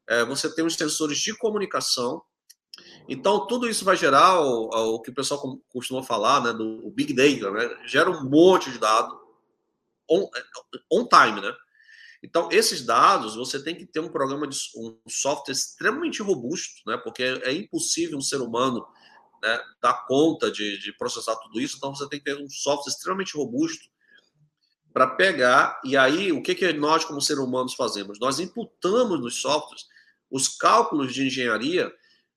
é, você tem os sensores de comunicação Então, tudo isso vai gerar o, o que o pessoal costuma falar, né, do Big Data, né? Gera um monte de dado on, on time, né? Então, esses dados, você tem que ter um programa de um software extremamente robusto, né? Porque é, é impossível um ser humano né, dar conta de, de processar tudo isso. Então, você tem que ter um software extremamente robusto para pegar. E aí, o que, que nós, como seres humanos, fazemos? Nós imputamos nos softwares os cálculos de engenharia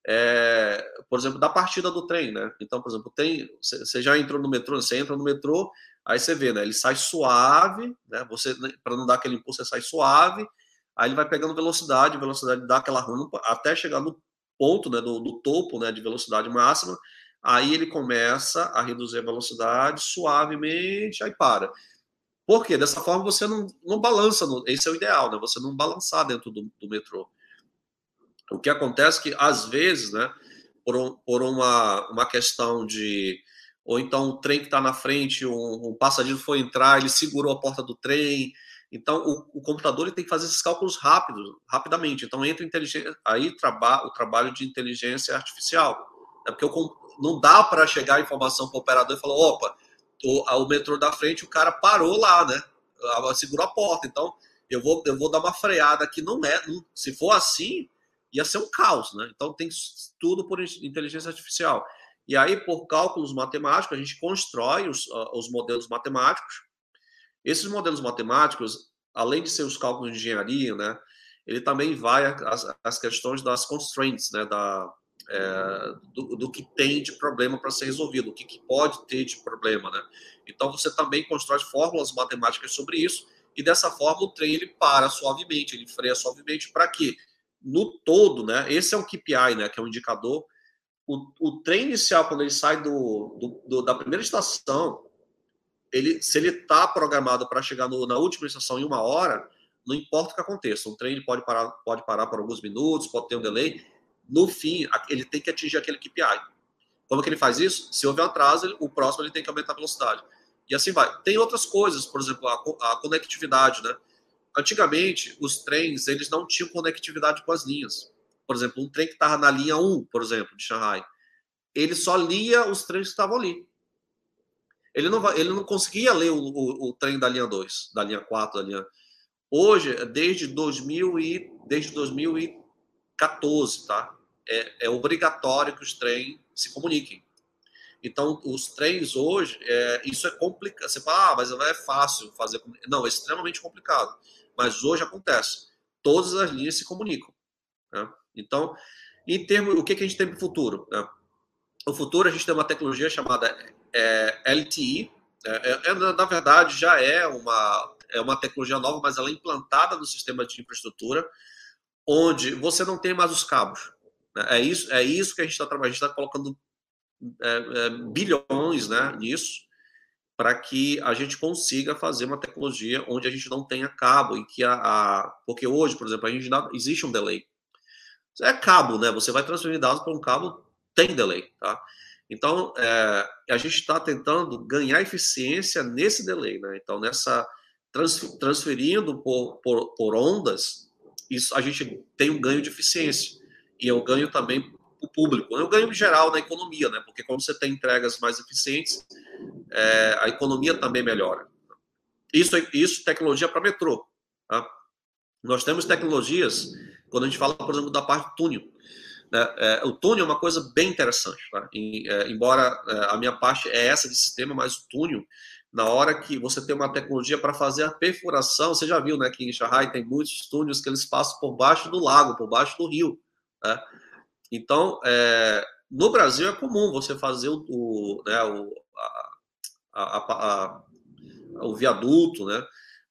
é, por exemplo, da partida do trem, né? Então, por exemplo, tem, você já entrou no metrô, você entra no metrô, aí você vê, né? Ele sai suave, né? Você, né, para não dar aquele impulso, você sai suave, aí ele vai pegando velocidade, velocidade dá aquela rampa até chegar no ponto, né? Do, do topo, né? De velocidade máxima, aí ele começa a reduzir a velocidade suavemente, aí para. Por quê? Dessa forma você não, não balança, no, esse é o ideal, né? Você não balançar dentro do, do metrô. O que acontece é que, às vezes, né, por, um, por uma, uma questão de. Ou então o trem que está na frente, um, um, passageiro foi entrar, ele segurou a porta do trem. Então, o, o computador ele tem que fazer esses cálculos rápidos, rapidamente. Então, entra inteligência, aí traba, o trabalho de inteligência artificial. Né, porque eu, não dá para chegar a informação para o operador e falar: opa, o, o metrô da frente, o cara parou lá, né? Segurou a porta. Então, eu vou, eu vou dar uma freada aqui. Não é. Não, se for assim, ia ser um caos, né? Então tem tudo por inteligência artificial. E aí, por cálculos matemáticos, a gente constrói os, os modelos matemáticos. Esses modelos matemáticos, além de ser os cálculos de engenharia, né? Ele também vai às, às questões das constraints, né? Da, é, do, do, que tem de problema para ser resolvido, o que, que, pode ter de problema, né? Então você também constrói fórmulas matemáticas sobre isso e dessa forma o trem ele para suavemente, ele freia suavemente para quê? No todo, né? Esse é o KPI, né? Que é um indicador. O, o trem inicial, quando ele sai do, do, do da primeira estação, ele, se ele está programado para chegar no, na última estação em uma hora, não importa o que aconteça. Um trem pode parar, pode parar por alguns minutos, pode ter um delay. No fim, ele tem que atingir aquele KPI. Como que ele faz isso? Se houver atraso, ele, o próximo ele tem que aumentar a velocidade. E assim vai. Tem outras coisas, por exemplo, a, a conectividade, né? Antigamente, os trens eles não tinham conectividade com as linhas. Por exemplo, um trem que estava na linha 1, por exemplo, de Shanghai, ele só lia os trens que estavam ali. Ele não, ele não conseguia ler o, o, o, trem da linha 2, da linha 4, da linha. Hoje, desde, 2000 e, desde 2014, tá? É, é obrigatório que os trens se comuniquem. Então, os trens hoje, é, isso é complicado. Você fala, ah, mas é fácil fazer. Não, é extremamente complicado mas hoje acontece. Todas as linhas se comunicam. Né? Então, em termos, o que, que a gente tem para o futuro? Né? Futuro, a gente tem uma tecnologia chamada é, LTE. É, é, é, na verdade, já é uma, é uma tecnologia nova, mas ela é implantada no sistema de infraestrutura, onde você não tem mais os cabos. Né? É, isso, é isso que a gente está trabalhando. A gente está colocando é, é, bilhões né, nisso para que a gente consiga fazer uma tecnologia onde a gente não tenha cabo e que a, a porque hoje, por exemplo, a gente dá, existe um delay. É cabo, né? Você vai transferir dados para um cabo, tem delay, tá? Então, é, a gente está tentando ganhar eficiência nesse delay, né? Então, nessa trans, transferindo por, por, por ondas, isso a gente tem um ganho de eficiência e um ganho também o público. É um ganho geral na economia, né? Porque quando você tem entregas mais eficientes, é, a economia também melhora. Isso, isso tecnologia para metrô. Tá? Nós temos tecnologias, quando a gente fala, por exemplo, da parte do túnel. Né? É, o túnel é uma coisa bem interessante. Tá? E, é, embora é, a minha parte é essa de sistema, mas o túnel, na hora que você tem uma tecnologia para fazer a perfuração, você já viu né, que em Shanghai tem muitos túneis que eles passam por baixo do lago, por baixo do rio. Né? Então, é, no Brasil é comum você fazer o, o, né, o, a, a, a, o viaduto, né?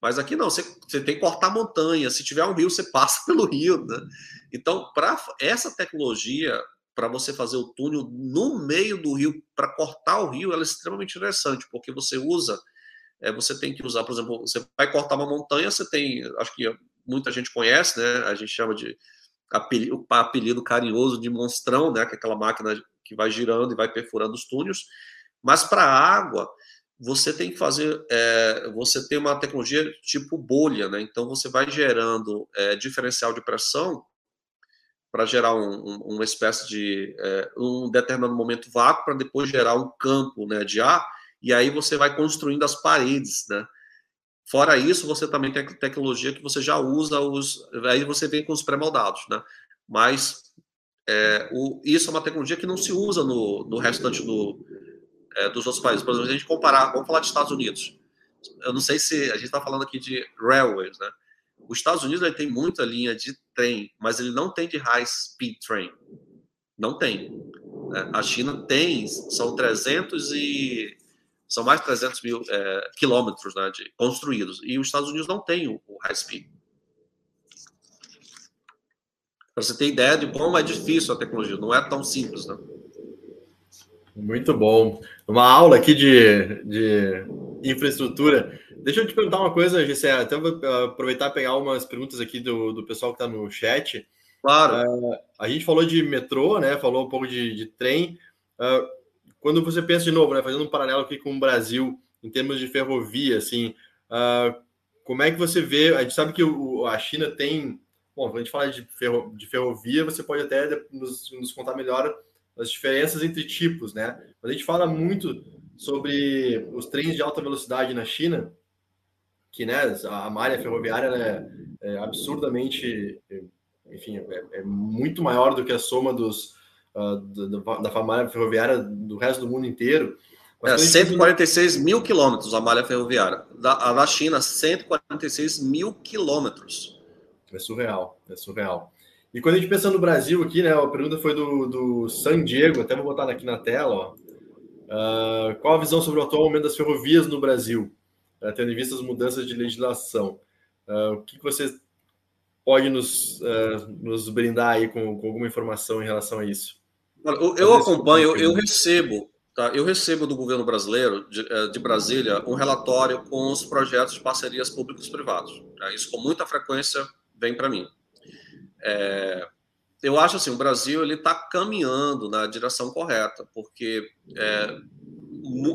Mas aqui não, você, você tem que cortar montanha. Se tiver um rio, você passa pelo rio, né? Então, para essa tecnologia, para você fazer o túnel no meio do rio, para cortar o rio, ela é extremamente interessante, porque você usa, é, você tem que usar, por exemplo, você vai cortar uma montanha, você tem, acho que muita gente conhece, né? A gente chama de apelido, apelido carinhoso de monstrão, né? Que é aquela máquina que vai girando e vai perfurando os túneis. Mas para a água, você tem que fazer, é, você tem uma tecnologia tipo bolha, né? Então você vai gerando é, diferencial de pressão para gerar um, um, uma espécie de é, um determinado momento vácuo para depois gerar um campo né, de ar e aí você vai construindo as paredes, né? Fora isso, você também tem tecnologia que você já usa os, aí você vem com os pré-moldados, né? Mas é, o, isso é uma tecnologia que não se usa no, no restante do, é, dos outros países. Por exemplo, se a gente comparar, vamos falar de Estados Unidos. Eu não sei se a gente está falando aqui de railways, né? Os Estados Unidos ele tem muita linha de trem, mas ele não tem de high speed train. Não tem. Né? A China tem, são 300 e são mais de 300 mil é, quilômetros né, de, construídos. E os Estados Unidos não tem o, o high speed. Para você ter ideia de como é difícil a tecnologia, não é tão simples, né? Muito bom. Uma aula aqui de, de infraestrutura. Deixa eu te perguntar uma coisa, Gessé. Até vou aproveitar e pegar umas perguntas aqui do, do pessoal que está no chat. Claro. Uh, a gente falou de metrô, né? Falou um pouco de, de trem. Uh, quando você pensa de novo, né? Fazendo um paralelo aqui com o Brasil, em termos de ferrovia, assim, uh, como é que você vê? A gente sabe que o, a China tem. Bom, quando a gente fala de, ferro, de ferrovia, você pode até nos, nos contar melhor as diferenças entre tipos, né? A gente fala muito sobre os trens de alta velocidade na China, que né, a malha ferroviária é, é, absurdamente, enfim, é, é, muito maior do que a soma dos, uh, da, da malha ferroviária do resto do mundo inteiro. Mas é, 146 mil quilômetros a malha ferroviária. Da, a da China, 146 mil quilômetros. É surreal, é surreal. E quando a gente pensa no Brasil aqui, né? A pergunta foi do, do San Diego, até vou botar aqui na tela, ó. Uh, qual a visão sobre o atual momento das ferrovias no Brasil, uh, tendo em vista as mudanças de legislação? Uh, o que, que você pode nos, nos brindar aí com, com, alguma informação em relação a isso? Eu, eu acompanho, eu, eu recebo, tá? Eu recebo do governo brasileiro, de, de, Brasília, um relatório com os projetos de parcerias públicos privados. Tá? Isso com muita frequência vem para mim. É, eu acho assim, o Brasil ele está caminhando na direção correta, porque é,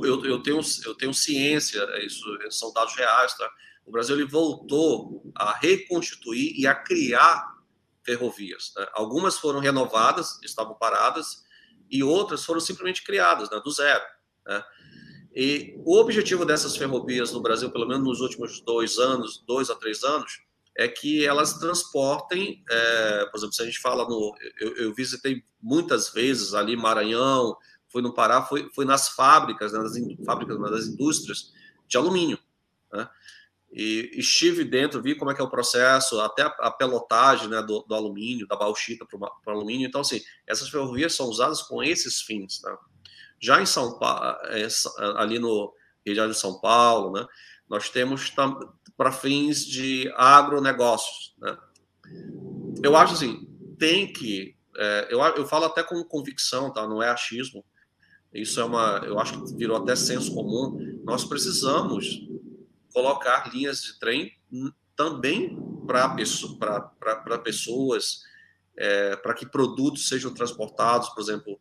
eu, eu, tenho, eu tenho ciência, é isso são dados reais, tá? O Brasil ele voltou a reconstituir e a criar ferrovias. Né? Algumas foram renovadas, estavam paradas, e outras foram simplesmente criadas, né, do zero. Né? E o objetivo dessas ferrovias no Brasil, pelo menos nos últimos dois anos, dois a três anos, é que elas transportem, é, por exemplo, se a gente fala no. Eu, eu, visitei muitas vezes ali Maranhão, fui no Pará, fui, nas fábricas, né, nas in, fábricas, nas indústrias de alumínio. Né? E estive dentro, vi como é que é o processo, até a, a pelotagem né, do, do, alumínio, da bauxita para o alumínio. Então, assim, essas ferrovias são usadas com esses fins. Né? Já em São Paulo, é, ali no região de São Paulo, né, nós temos para fins de agronegócios. Né? Eu acho assim, tem que. É, eu, eu falo até com convicção, tá? não é achismo. Isso é uma. Eu acho que virou até senso comum. Nós precisamos colocar linhas de trem também para pessoas, é, para que produtos sejam transportados, por exemplo.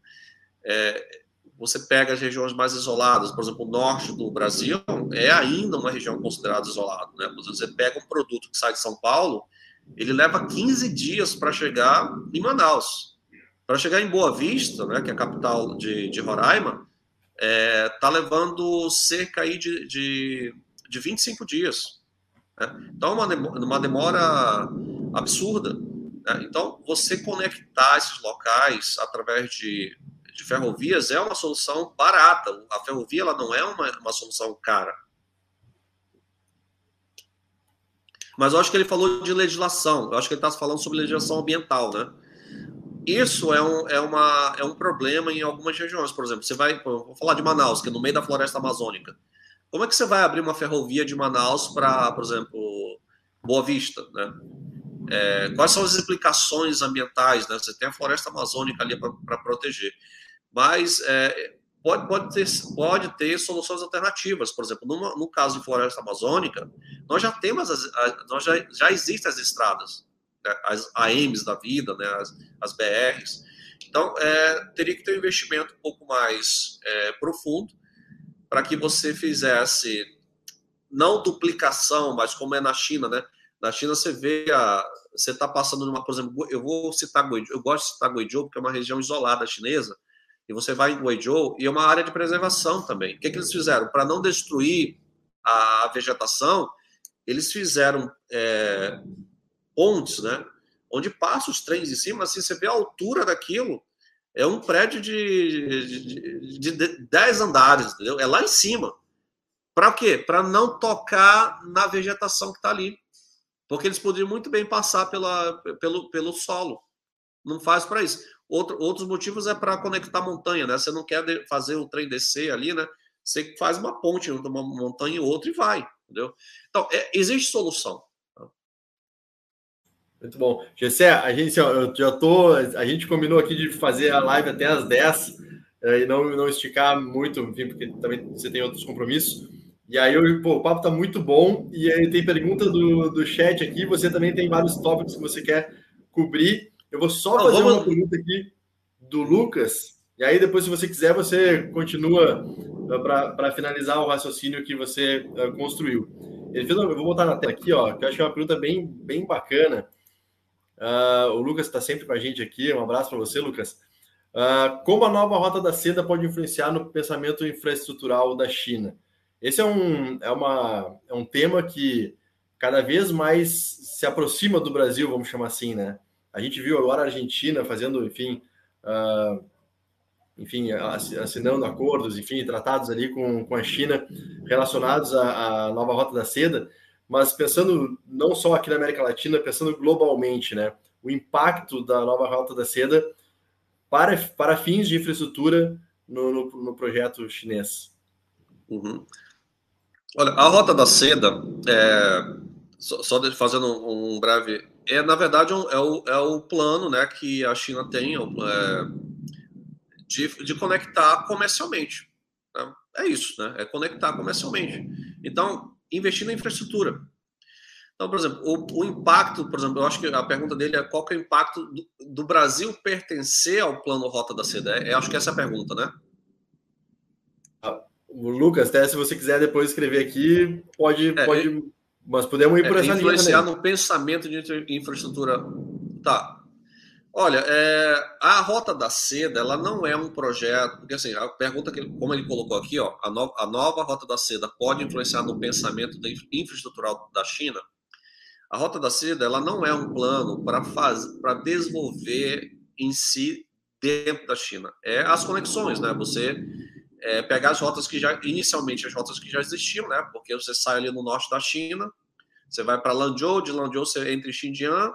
É, você pega as regiões mais isoladas, por exemplo, o norte do Brasil é ainda uma região considerada isolada. Né? Você pega um produto que sai de São Paulo, ele leva 15 dias para chegar em Manaus. Para chegar em Boa Vista, né, que é a capital de, de Roraima, está é, tá levando cerca aí de, de, de 25 dias. Né? Então, é uma, uma demora absurda. Né? Então, você conectar esses locais através de de ferrovias é uma solução barata. A ferrovia ela não é uma, uma solução cara. Mas eu acho que ele falou de legislação. Eu acho que ele está falando sobre legislação ambiental, né? Isso é um, é, uma, é um problema em algumas regiões. Por exemplo, você vai. Vou falar de Manaus, que é no meio da floresta amazônica. Como é que você vai abrir uma ferrovia de Manaus para, por exemplo, Boa Vista, né? É, quais são as implicações ambientais? Né? Você tem a floresta amazônica ali para proteger mas é, pode, pode, ter, pode ter soluções alternativas. Por exemplo, numa, no caso de floresta amazônica, nós já temos, as, nós já, já existem as estradas, né, as AMs da vida, né, as, as BRs. Então, é, teria que ter um investimento um pouco mais é, profundo para que você fizesse, não duplicação, mas como é na China, né? Na China você vê a, você está passando numa, por exemplo, eu vou citar Guizhou, eu gosto de citar Guizhou porque é uma região isolada chinesa, e você vai em Guizhou e é uma área de preservação também. O que, que eles fizeram? Para não destruir a vegetação, eles fizeram é, pontes, né? Onde passa os trens em cima, assim, você vê a altura daquilo, é um prédio de, de, de, de 10 andares, entendeu? É lá em cima. Para quê? Para não tocar na vegetação que está ali. Porque eles poderiam muito bem passar pela, pelo, pelo solo. Não faz para isso. Outro, outros motivos é para conectar montanha, né? Você não quer fazer o trem descer ali, né? Você faz uma ponte entre uma montanha e outra e vai, entendeu? Então, é, existe solução. Muito bom. Gessé, a gente, eu já tô, a gente combinou aqui de fazer a live até às 10 eh, e não, não esticar muito, enfim, porque também você tem outros compromissos. E aí, eu, pô, o papo tá muito bom. E aí tem pergunta do, do chat aqui. Você também tem vários tópicos que você quer cobrir. Eu vou só fazer uma pergunta aqui do Lucas. E aí, depois, se você quiser, você continua uh, para finalizar o raciocínio que você uh, construiu. Ele fez, eu vou botar na tela aqui, ó, que eu acho que é uma pergunta bem, bem bacana. Uh, o Lucas está sempre com a gente aqui. Um abraço para você, Lucas. Uh, como a nova rota da seda pode influenciar no pensamento infraestrutural da China? Esse é um, é, uma, é um tema que cada vez mais se aproxima do Brasil, vamos chamar assim, né? A gente viu agora a Argentina fazendo, enfim, uh, enfim, assinando acordos, enfim, tratados ali com, com a China relacionados à, à nova rota da seda, mas pensando não só aqui na América Latina, pensando globalmente, né? O impacto da nova rota da seda para, para fins de infraestrutura no, no, no projeto chinês. Uhum. Olha, a Rota da Seda, é, só, só fazendo um breve, é na verdade um, é, o, é o plano né, que a China tem é, de, de conectar comercialmente. Né? É isso, né? É conectar comercialmente. Então, investir na infraestrutura. Então, por exemplo, o, o, impacto, por exemplo, eu acho que a pergunta dele é qual que é o impacto do, do Brasil pertencer ao plano Rota da Seda? É, acho que essa é a pergunta, né? O Lucas, até se você quiser depois escrever aqui, pode, é, pode mas podemos ir por é, essa influenciar no pensamento de infraestrutura. Tá. Olha, é, a Rota da Seda, ela não é um projeto, porque assim, a pergunta que, como ele colocou aqui, ó, a, no, a nova Rota da Seda pode influenciar no pensamento da infraestrutural da China? A Rota da Seda, ela não é um plano para fazer, para desenvolver em si dentro da China. É as conexões, né? Você é, pegar as rotas que já, inicialmente, as rotas que já existiam, né? Porque você sai ali no norte da China, você vai para Lanzhou, de Lanzhou você entra em Xinjiang,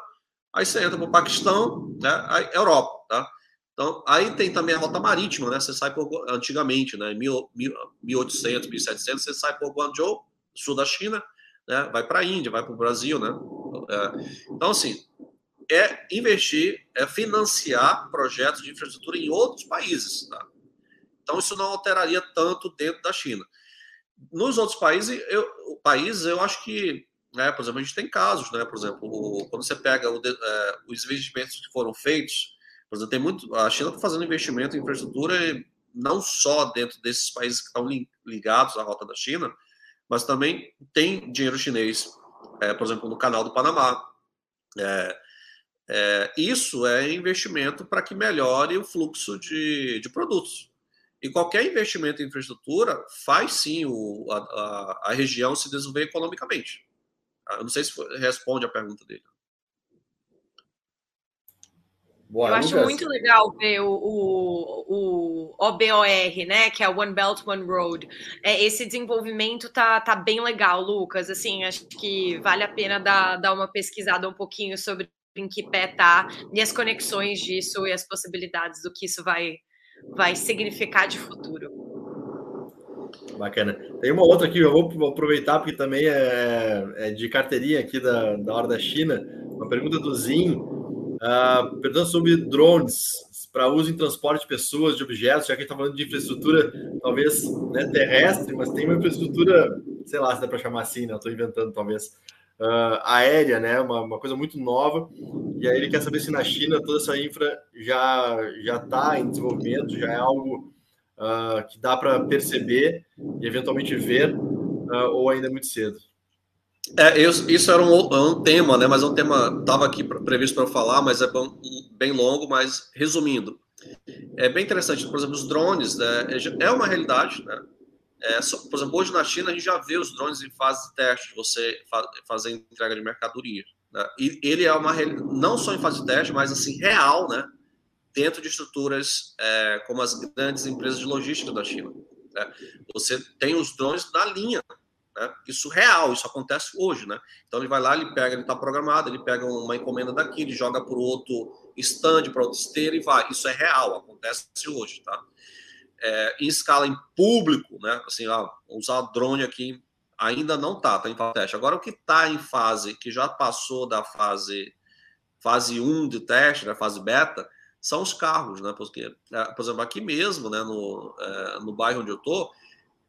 aí você entra para o Paquistão, né? Aí, Europa, tá? Então, aí tem também a rota marítima, né? Você sai por, antigamente, né? Em 1800, 1700, você sai por Guangzhou, sul da China, né? Vai para a Índia, vai para o Brasil, né? É, então, assim, é investir, é financiar projetos de infraestrutura em outros países, tá? Então, isso não alteraria tanto dentro da China. Nos outros países, eu, países, eu acho que, né, por exemplo, a gente tem casos, né? Por exemplo, o, quando você pega o, é, os investimentos que foram feitos, por exemplo, tem muito. A China está fazendo investimento em infraestrutura não só dentro desses países que estão ligados à rota da China, mas também tem dinheiro chinês, é, por exemplo, no canal do Panamá. É, é, isso é investimento para que melhore o fluxo de, de produtos. E qualquer investimento em infraestrutura faz sim o, a, a, região se desenvolver economicamente. Ah, eu não sei se responde a pergunta dele. Boa, eu acho muito legal ver o, o, o, OBOR, né? Que é o One Belt One Road. É, esse desenvolvimento tá, tá bem legal, Lucas. Assim, acho que vale a pena dar, dar uma pesquisada um pouquinho sobre em que pé tá e as conexões disso e as possibilidades do que isso vai, vai significar de futuro. Bacana. Tem uma outra aqui, eu vou aproveitar porque também é, é de carteirinha aqui da, da hora da China. Uma pergunta do Zin, uh, perguntando sobre drones para uso em transporte de pessoas, de objetos, já que a gente está falando de infraestrutura, talvez né, terrestre, mas tem uma infraestrutura, sei lá se dá para chamar assim, né? Estou inventando, talvez, uh, aérea, né? Uma, uma, coisa muito nova. E aí ele quer saber se na China toda essa infra já já está em desenvolvimento, já é algo uh, que dá para perceber e eventualmente ver, uh, ou ainda é muito cedo. É, isso era um, é um, tema, né? Mas é um tema estava aqui previsto para falar, mas é bem, bem, longo. Mas resumindo, é bem interessante. Por exemplo, os drones né, é uma realidade, né? É, por exemplo, hoje na China a gente já vê os drones em fase de teste, você fa fazer entrega de mercadoria. Né? E ele é uma não só em fase de teste, mas assim real, né? Dentro de estruturas é, como as grandes empresas de logística da China. Né? Você tem os drones na linha, né? Isso real, isso acontece hoje, né? Então ele vai lá, ele pega, ele está programado, ele pega uma encomenda daqui, ele joga para outro stand, para outra esteira e vai. Isso é real, acontece hoje, tá? É, em escala em público, né? Assim, ó, usar drone aqui ainda não tá, tá em teste. Agora o que está em fase, que já passou da fase fase 1 de teste, né, fase beta, são os carros, né? Porque, é, por exemplo, aqui mesmo, né, no, é, no bairro onde eu tô,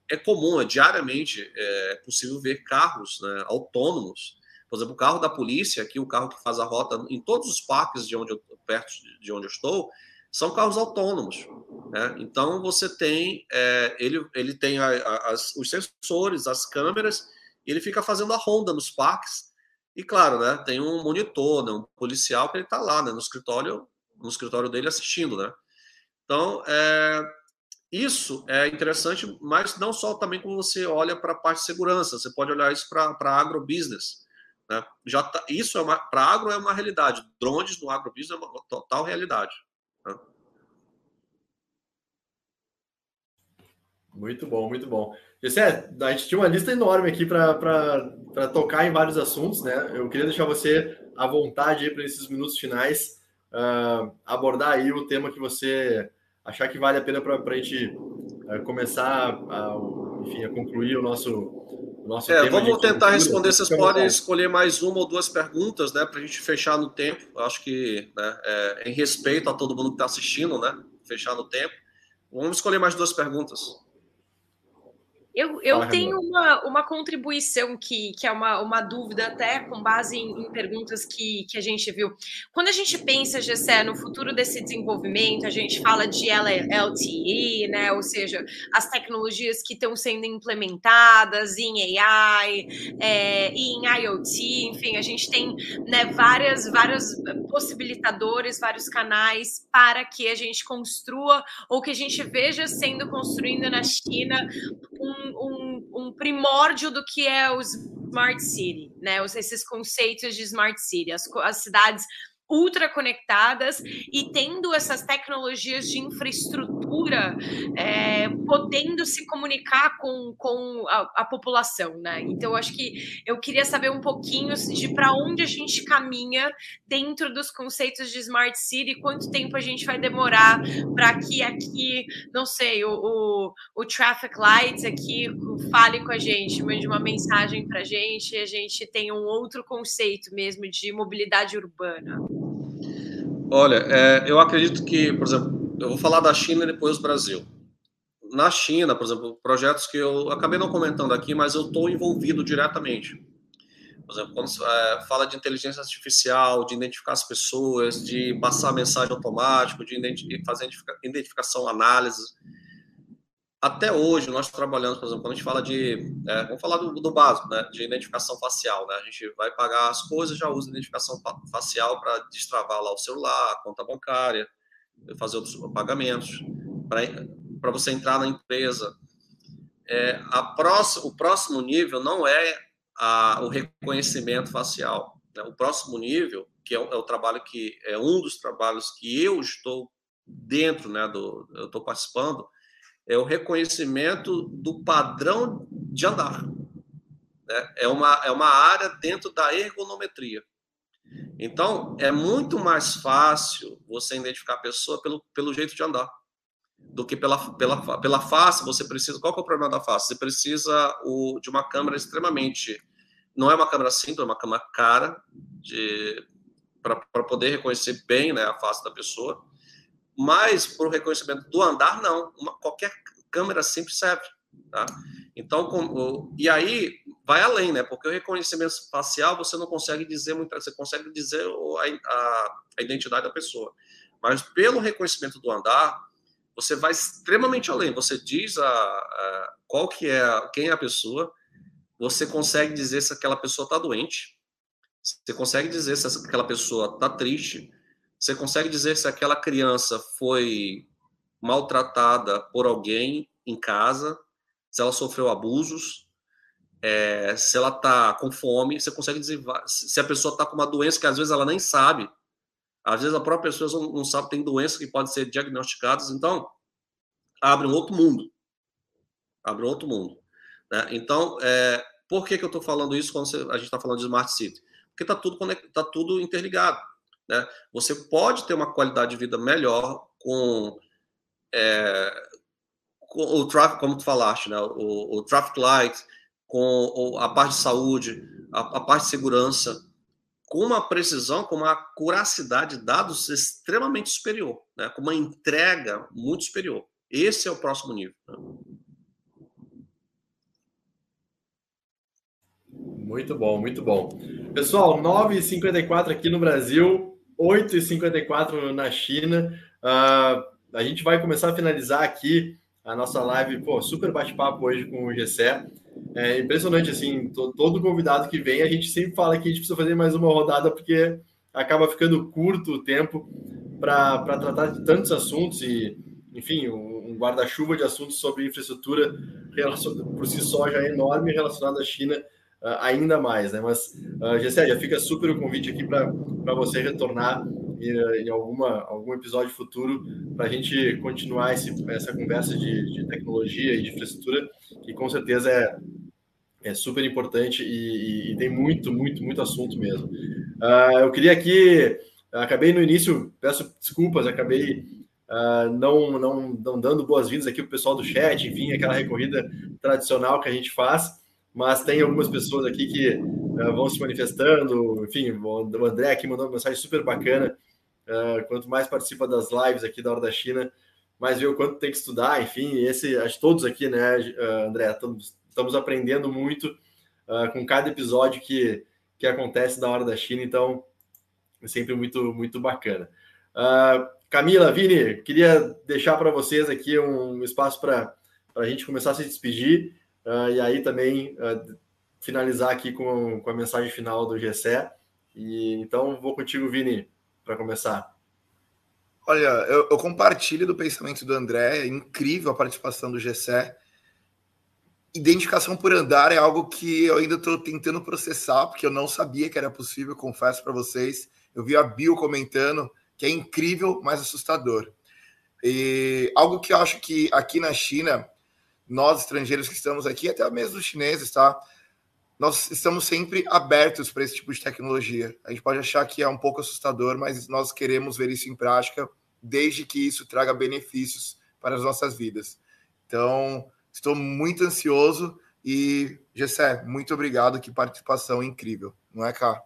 é comum, é diariamente é possível ver carros né, autônomos. Por exemplo, o carro da polícia, aqui o carro que faz a rota em todos os parques de onde eu, perto de onde eu estou, são carros autônomos. Né? Então você tem é, ele, ele tem a, a, as, os sensores, as câmeras, e ele fica fazendo a ronda nos parques. E claro, né, tem um monitor, né, um policial que ele está lá né, no escritório, no escritório dele assistindo, né? Então, é, isso é interessante, mas não só também quando você olha para a parte de segurança, você pode olhar isso para agrobusiness. Né? Já tá, isso é para agro é uma realidade. Drones no agrobusiness é uma total realidade. Muito bom, muito bom. Gessé, a gente tinha uma lista enorme aqui para tocar em vários assuntos, né? Eu queria deixar você à vontade para esses minutos finais uh, abordar aí o tema que você achar que vale a pena para a gente é, começar a, enfim, a concluir o nosso é, Vamos tentar responder. Vocês podem escolher mais uma ou duas perguntas, né, para a gente fechar no tempo. Acho que né, é, em respeito a todo mundo que está assistindo, né, fechar no tempo. Vamos escolher mais duas perguntas. Eu, eu tenho uma, uma contribuição que, que é uma, uma dúvida, até com base em, em, perguntas que, que a gente viu. Quando a gente pensa, Gessé, no futuro desse desenvolvimento, a gente fala de LTE, né? Ou seja, as tecnologias que estão sendo implementadas em AI, é, em IoT, enfim, a gente tem né, várias, vários possibilitadores, vários canais para que a gente construa ou que a gente veja sendo construído na China um um, um, primórdio do que é o Smart City, né? Esses conceitos de Smart City, as, as cidades ultra conectadas e tendo essas tecnologias de infraestrutura é, podendo se comunicar com, com a, a, população, né? Então, acho que eu queria saber um pouquinho de para onde a gente caminha dentro dos conceitos de Smart City, quanto tempo a gente vai demorar para que aqui, não sei, o, o, o Traffic Lights aqui fale com a gente, mande uma mensagem para a gente e a gente tem um outro conceito mesmo de mobilidade urbana. Olha, é, eu acredito que, por exemplo, eu vou falar da China e depois do Brasil. Na China, por exemplo, projetos que eu acabei não comentando aqui, mas eu estou envolvido diretamente. Por exemplo, quando é, fala de inteligência artificial, de identificar as pessoas, de passar mensagem automática, de fazer identificação, análise, até hoje, nós trabalhamos, por exemplo, quando a gente fala de. É, vamos falar do, do, básico, né? De identificação facial, né? A gente vai pagar as coisas, já usa identificação facial para destravar lá o celular, a conta bancária, fazer outros pagamentos, para você entrar na empresa. É, próxima, o próximo nível não é a, o reconhecimento facial. Né? O próximo nível, que é o, é o trabalho que é um dos trabalhos que eu estou dentro, né? Do, eu estou participando é o reconhecimento do padrão de andar. Né? É, uma, é uma área dentro da ergonometria. Então, é muito mais fácil você identificar a pessoa pelo, pelo jeito de andar do que pela, pela, pela face. Você precisa. Qual é o problema da face? Você precisa o, de uma câmera extremamente. Não é uma câmera simples, é uma câmera cara para poder reconhecer bem né, a face da pessoa. Mas para o reconhecimento do andar, não. Uma, qualquer câmera sempre serve. Tá? Então, com, e aí vai além, né? Porque o reconhecimento facial você não consegue dizer muito, você consegue dizer a, a, a identidade da pessoa. Mas pelo reconhecimento do andar, você vai extremamente além. Você diz a, a, qual que é, quem é a pessoa, você consegue dizer se aquela pessoa está doente, você consegue dizer se aquela pessoa está triste, você consegue dizer se aquela criança foi maltratada por alguém em casa, se ela sofreu abusos, é, se ela está com fome, você consegue se a pessoa está com uma doença que às vezes ela nem sabe, às vezes a própria pessoa não, não sabe, tem doenças que podem ser diagnosticadas, então abre um outro mundo. Abre um outro mundo. Né? Então, é, por que, que eu estou falando isso quando a gente está falando de Smart City? Porque está tudo, tá tudo interligado. Né? Você pode ter uma qualidade de vida melhor com, é, com o traffic, como tu falaste, né? o, o traffic light, com a parte de saúde, a, a parte de segurança, com uma precisão, com uma curacidade de dados extremamente superior, né? com uma entrega muito superior. Esse é o próximo nível. Né? Muito bom, muito bom. Pessoal, 9h54 aqui no Brasil, 8h54 na China. Uh, a gente vai começar a finalizar aqui a nossa live. Pô, super bate-papo hoje com o Gessé. É impressionante, assim, todo convidado que vem, a gente sempre fala que a gente precisa fazer mais uma rodada, porque acaba ficando curto o tempo para tratar de tantos assuntos e, enfim, um guarda-chuva de assuntos sobre infraestrutura por si só já é enorme relacionado à China uh, ainda mais, né? Mas, uh, Gessé, já fica super o convite aqui para você retornar em, em, alguma, algum episódio futuro para a gente continuar esse, essa conversa de, de, tecnologia e de infraestrutura, que com certeza é, é super importante e, e, e tem muito, muito, muito assunto mesmo. Uh, eu queria aqui, acabei no início, peço desculpas, acabei Uh, não, não, não dando boas-vindas aqui para o pessoal do chat, enfim, aquela recorrida tradicional que a gente faz mas tem algumas pessoas aqui que uh, vão se manifestando. Enfim, o André aqui mandou uma mensagem super bacana. Uh, quanto mais participa das lives aqui da Hora da China, mais vê o quanto tem que estudar. Enfim, esse, acho todos aqui, né, uh, André, estamos, estamos aprendendo muito com cada episódio que, que acontece da Hora da China. Então, é sempre muito, muito bacana. Camila, Vini, queria deixar para vocês aqui um espaço para a gente começar a se despedir. Uh, e aí também uh, finalizar aqui com, com a mensagem final do GCE. E então vou contigo, Vini, para começar. Olha, eu, eu, compartilho do pensamento do André, é incrível a participação do GCE. Identificação por andar é algo que eu ainda estou tentando processar, porque eu não sabia que era possível, confesso para vocês. Eu vi a Bill comentando que é incrível, mas assustador. E algo que eu acho que aqui na China nós estrangeiros que estamos aqui, até mesmo os chineses, tá? Nós estamos sempre abertos para esse tipo de tecnologia. A gente pode achar que é um pouco assustador, mas nós queremos ver isso em prática, desde que isso traga benefícios para as nossas vidas. Então, estou muito ansioso e, Gessé, muito obrigado, que participação incrível, não é, Cá?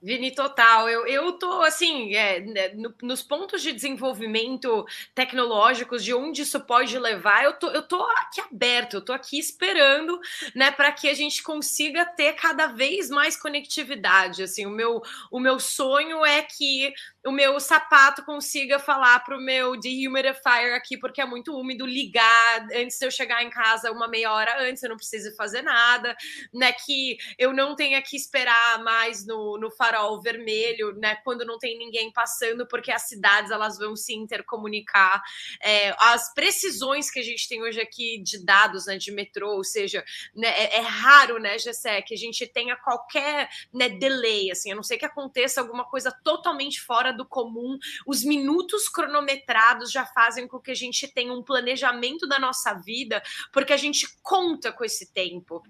Vini, total. Eu, eu tô, assim, é, né, no, nos pontos de desenvolvimento tecnológicos, de onde isso pode levar, eu tô, eu tô aqui aberto, eu tô aqui esperando, né, para que a gente consiga ter cada vez mais conectividade. Assim, o meu, o meu sonho é que o meu sapato consiga falar para o meu dehumidifier aqui, porque é muito úmido, ligar antes de eu chegar em casa uma meia hora antes, eu não preciso fazer nada, né? Que eu não tenha que esperar mais no, no farol vermelho, né? Quando não tem ninguém passando, porque as cidades elas vão se intercomunicar. É, as precisões que a gente tem hoje aqui de dados, né? De metrô, ou seja, né, é, é raro, né, Gessé, que a gente tenha qualquer né, delay, assim, a não ser que aconteça alguma coisa totalmente fora do comum, os minutos cronometrados já fazem com que a gente tenha um planejamento da nossa vida, porque a gente conta com esse tempo.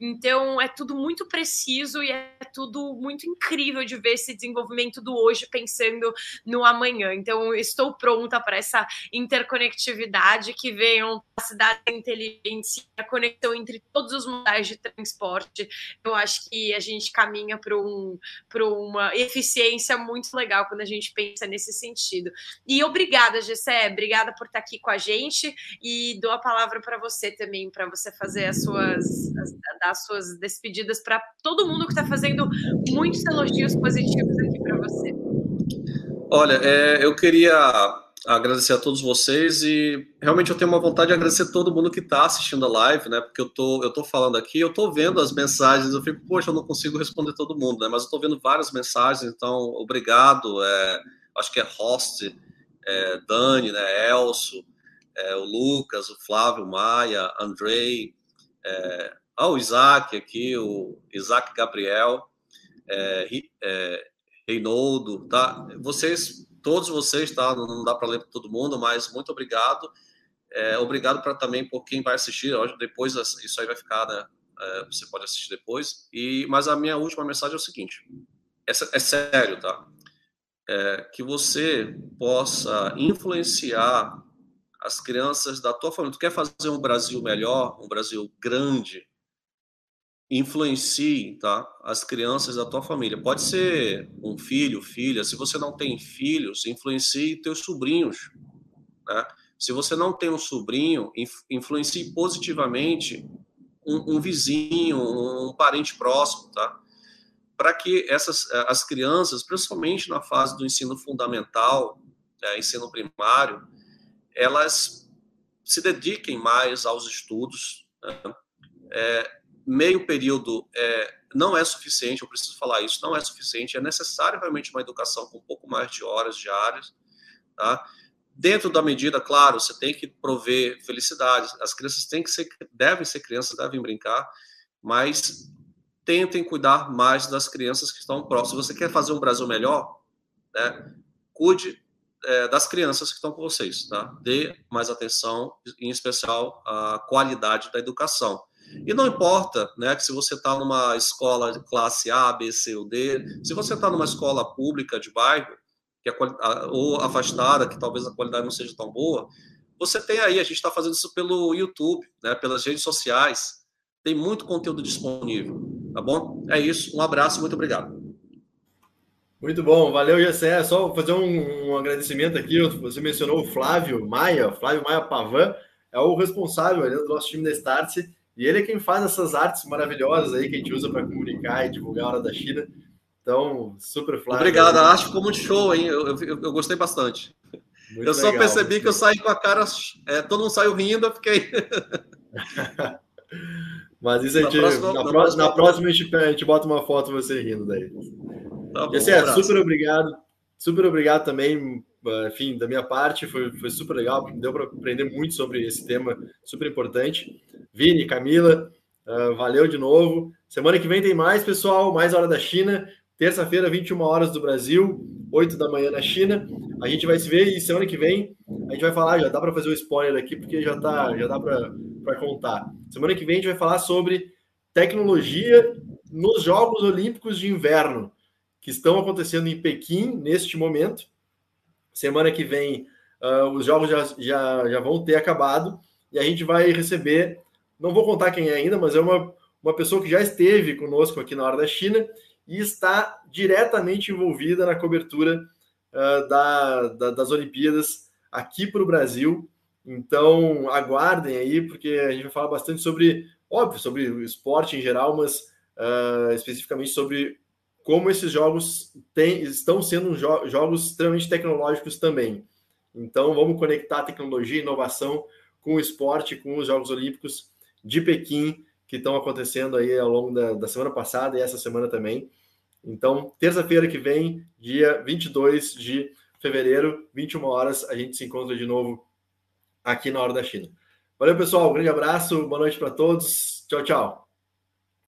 Então, é tudo muito preciso e é tudo muito incrível de ver esse desenvolvimento do hoje pensando no amanhã. Então, estou pronta para essa interconectividade que venham a cidade inteligente, a conexão entre todos os modais de transporte. Eu acho que a gente caminha para um, uma eficiência muito legal quando a gente pensa nesse sentido. E obrigada, Gessé, obrigada por estar aqui com a gente e dou a palavra para você também, para você fazer as suas, as, as suas despedidas para todo mundo que está fazendo muitos elogios positivos aqui para você. Olha, é, eu queria agradecer a todos vocês e realmente eu tenho uma vontade de agradecer todo mundo que está assistindo a live, né? Porque eu tô, eu tô falando aqui, eu tô vendo as mensagens, eu fico, poxa, eu não consigo responder todo mundo, né? Mas eu tô vendo várias mensagens, então obrigado. É, acho que é Host, é, Dani, né? Elso, é, o Lucas, o Flávio Maia, Andrei, é, ah, o Isaac aqui, o Isaac Gabriel, é, é, Reinaldo, tá? Vocês todos vocês, tá? Não dá para ler para todo mundo, mas muito obrigado. É, obrigado para também por quem vai assistir. Depois isso aí vai ficar, né? É, você pode assistir depois. E mas a minha última mensagem é o seguinte: é, é sério, tá? É, que você possa influenciar as crianças da tua família. Tu quer fazer um Brasil melhor, um Brasil grande? Influencie tá, as crianças da tua família. Pode ser um filho, filha. Se você não tem filhos, influencie teus sobrinhos. Né? Se você não tem um sobrinho, influencie positivamente um, um vizinho, um parente próximo, tá? Para que essas as crianças, principalmente na fase do ensino fundamental, é, ensino primário, elas se dediquem mais aos estudos. Né? É, meio período é, não é suficiente, eu preciso falar isso, não é suficiente, é necessário realmente uma educação com um pouco mais de horas diárias, tá? Dentro da medida, claro, você tem que prover felicidade, as crianças têm que ser, devem ser crianças, devem brincar, mas tentem cuidar mais das crianças que estão próximas. Se você quer fazer um Brasil melhor, né, cuide é, das crianças que estão com vocês, tá? Dê mais atenção, em especial, à qualidade da educação. E não importa, né, que se você está numa escola de classe A, B, C ou D, se você está numa escola pública de bairro, que é, ou afastada, que talvez a qualidade não seja tão boa, você tem aí, a gente está fazendo isso pelo YouTube, né, pelas redes sociais, tem muito conteúdo disponível, tá bom? É isso, um abraço, muito obrigado. Muito bom, valeu, Gessé. Só fazer um, um, agradecimento aqui. Você mencionou o Flávio Maia, Flávio Maia Pavan, é o responsável ali do nosso time da Startse e ele é quem faz essas artes maravilhosas aí que a gente usa para comunicar e divulgar a hora da China. Então, super Flávio. Obrigado, a arte ficou muito show, hein? Eu, eu, eu gostei bastante. Muito eu só legal, percebi que eu saí com a cara, é, todo mundo saiu rindo, eu fiquei. Mas isso a gente, na, próxima, na, na, próxima, na próxima a, gente, a gente bota uma foto você rindo daí. Tá bom, um é, super obrigado. Super obrigado também enfim, da minha parte, foi, foi super legal, deu para aprender muito sobre esse tema super importante. Vini, Camila, uh, valeu de novo. Semana que vem tem mais, pessoal, mais Hora da China. Terça-feira, 21 horas do Brasil, 8 da manhã na China. A gente vai se ver e semana que vem a gente vai falar, já dá para fazer o um spoiler aqui, porque já, tá, já dá para contar. Semana que vem a gente vai falar sobre tecnologia nos Jogos Olímpicos de Inverno, que estão acontecendo em Pequim neste momento. Semana que vem uh, os jogos já, já, já vão ter acabado e a gente vai receber, não vou contar quem é ainda, mas é uma, uma pessoa que já esteve conosco aqui na hora da China e está diretamente envolvida na cobertura uh, da, da, das Olimpíadas aqui para o Brasil. Então aguardem aí, porque a gente vai falar bastante sobre, óbvio, sobre o esporte em geral, mas uh, especificamente sobre como esses jogos tem, estão sendo jo jogos extremamente tecnológicos também. Então, vamos conectar tecnologia e inovação com o esporte, com os Jogos Olímpicos de Pequim, que estão acontecendo aí ao longo da, da semana passada e essa semana também. Então, terça-feira que vem, dia 22 de fevereiro, 21 horas, a gente se encontra de novo aqui na Hora da China. Valeu, pessoal. Um grande abraço, boa noite para todos. Tchau, tchau.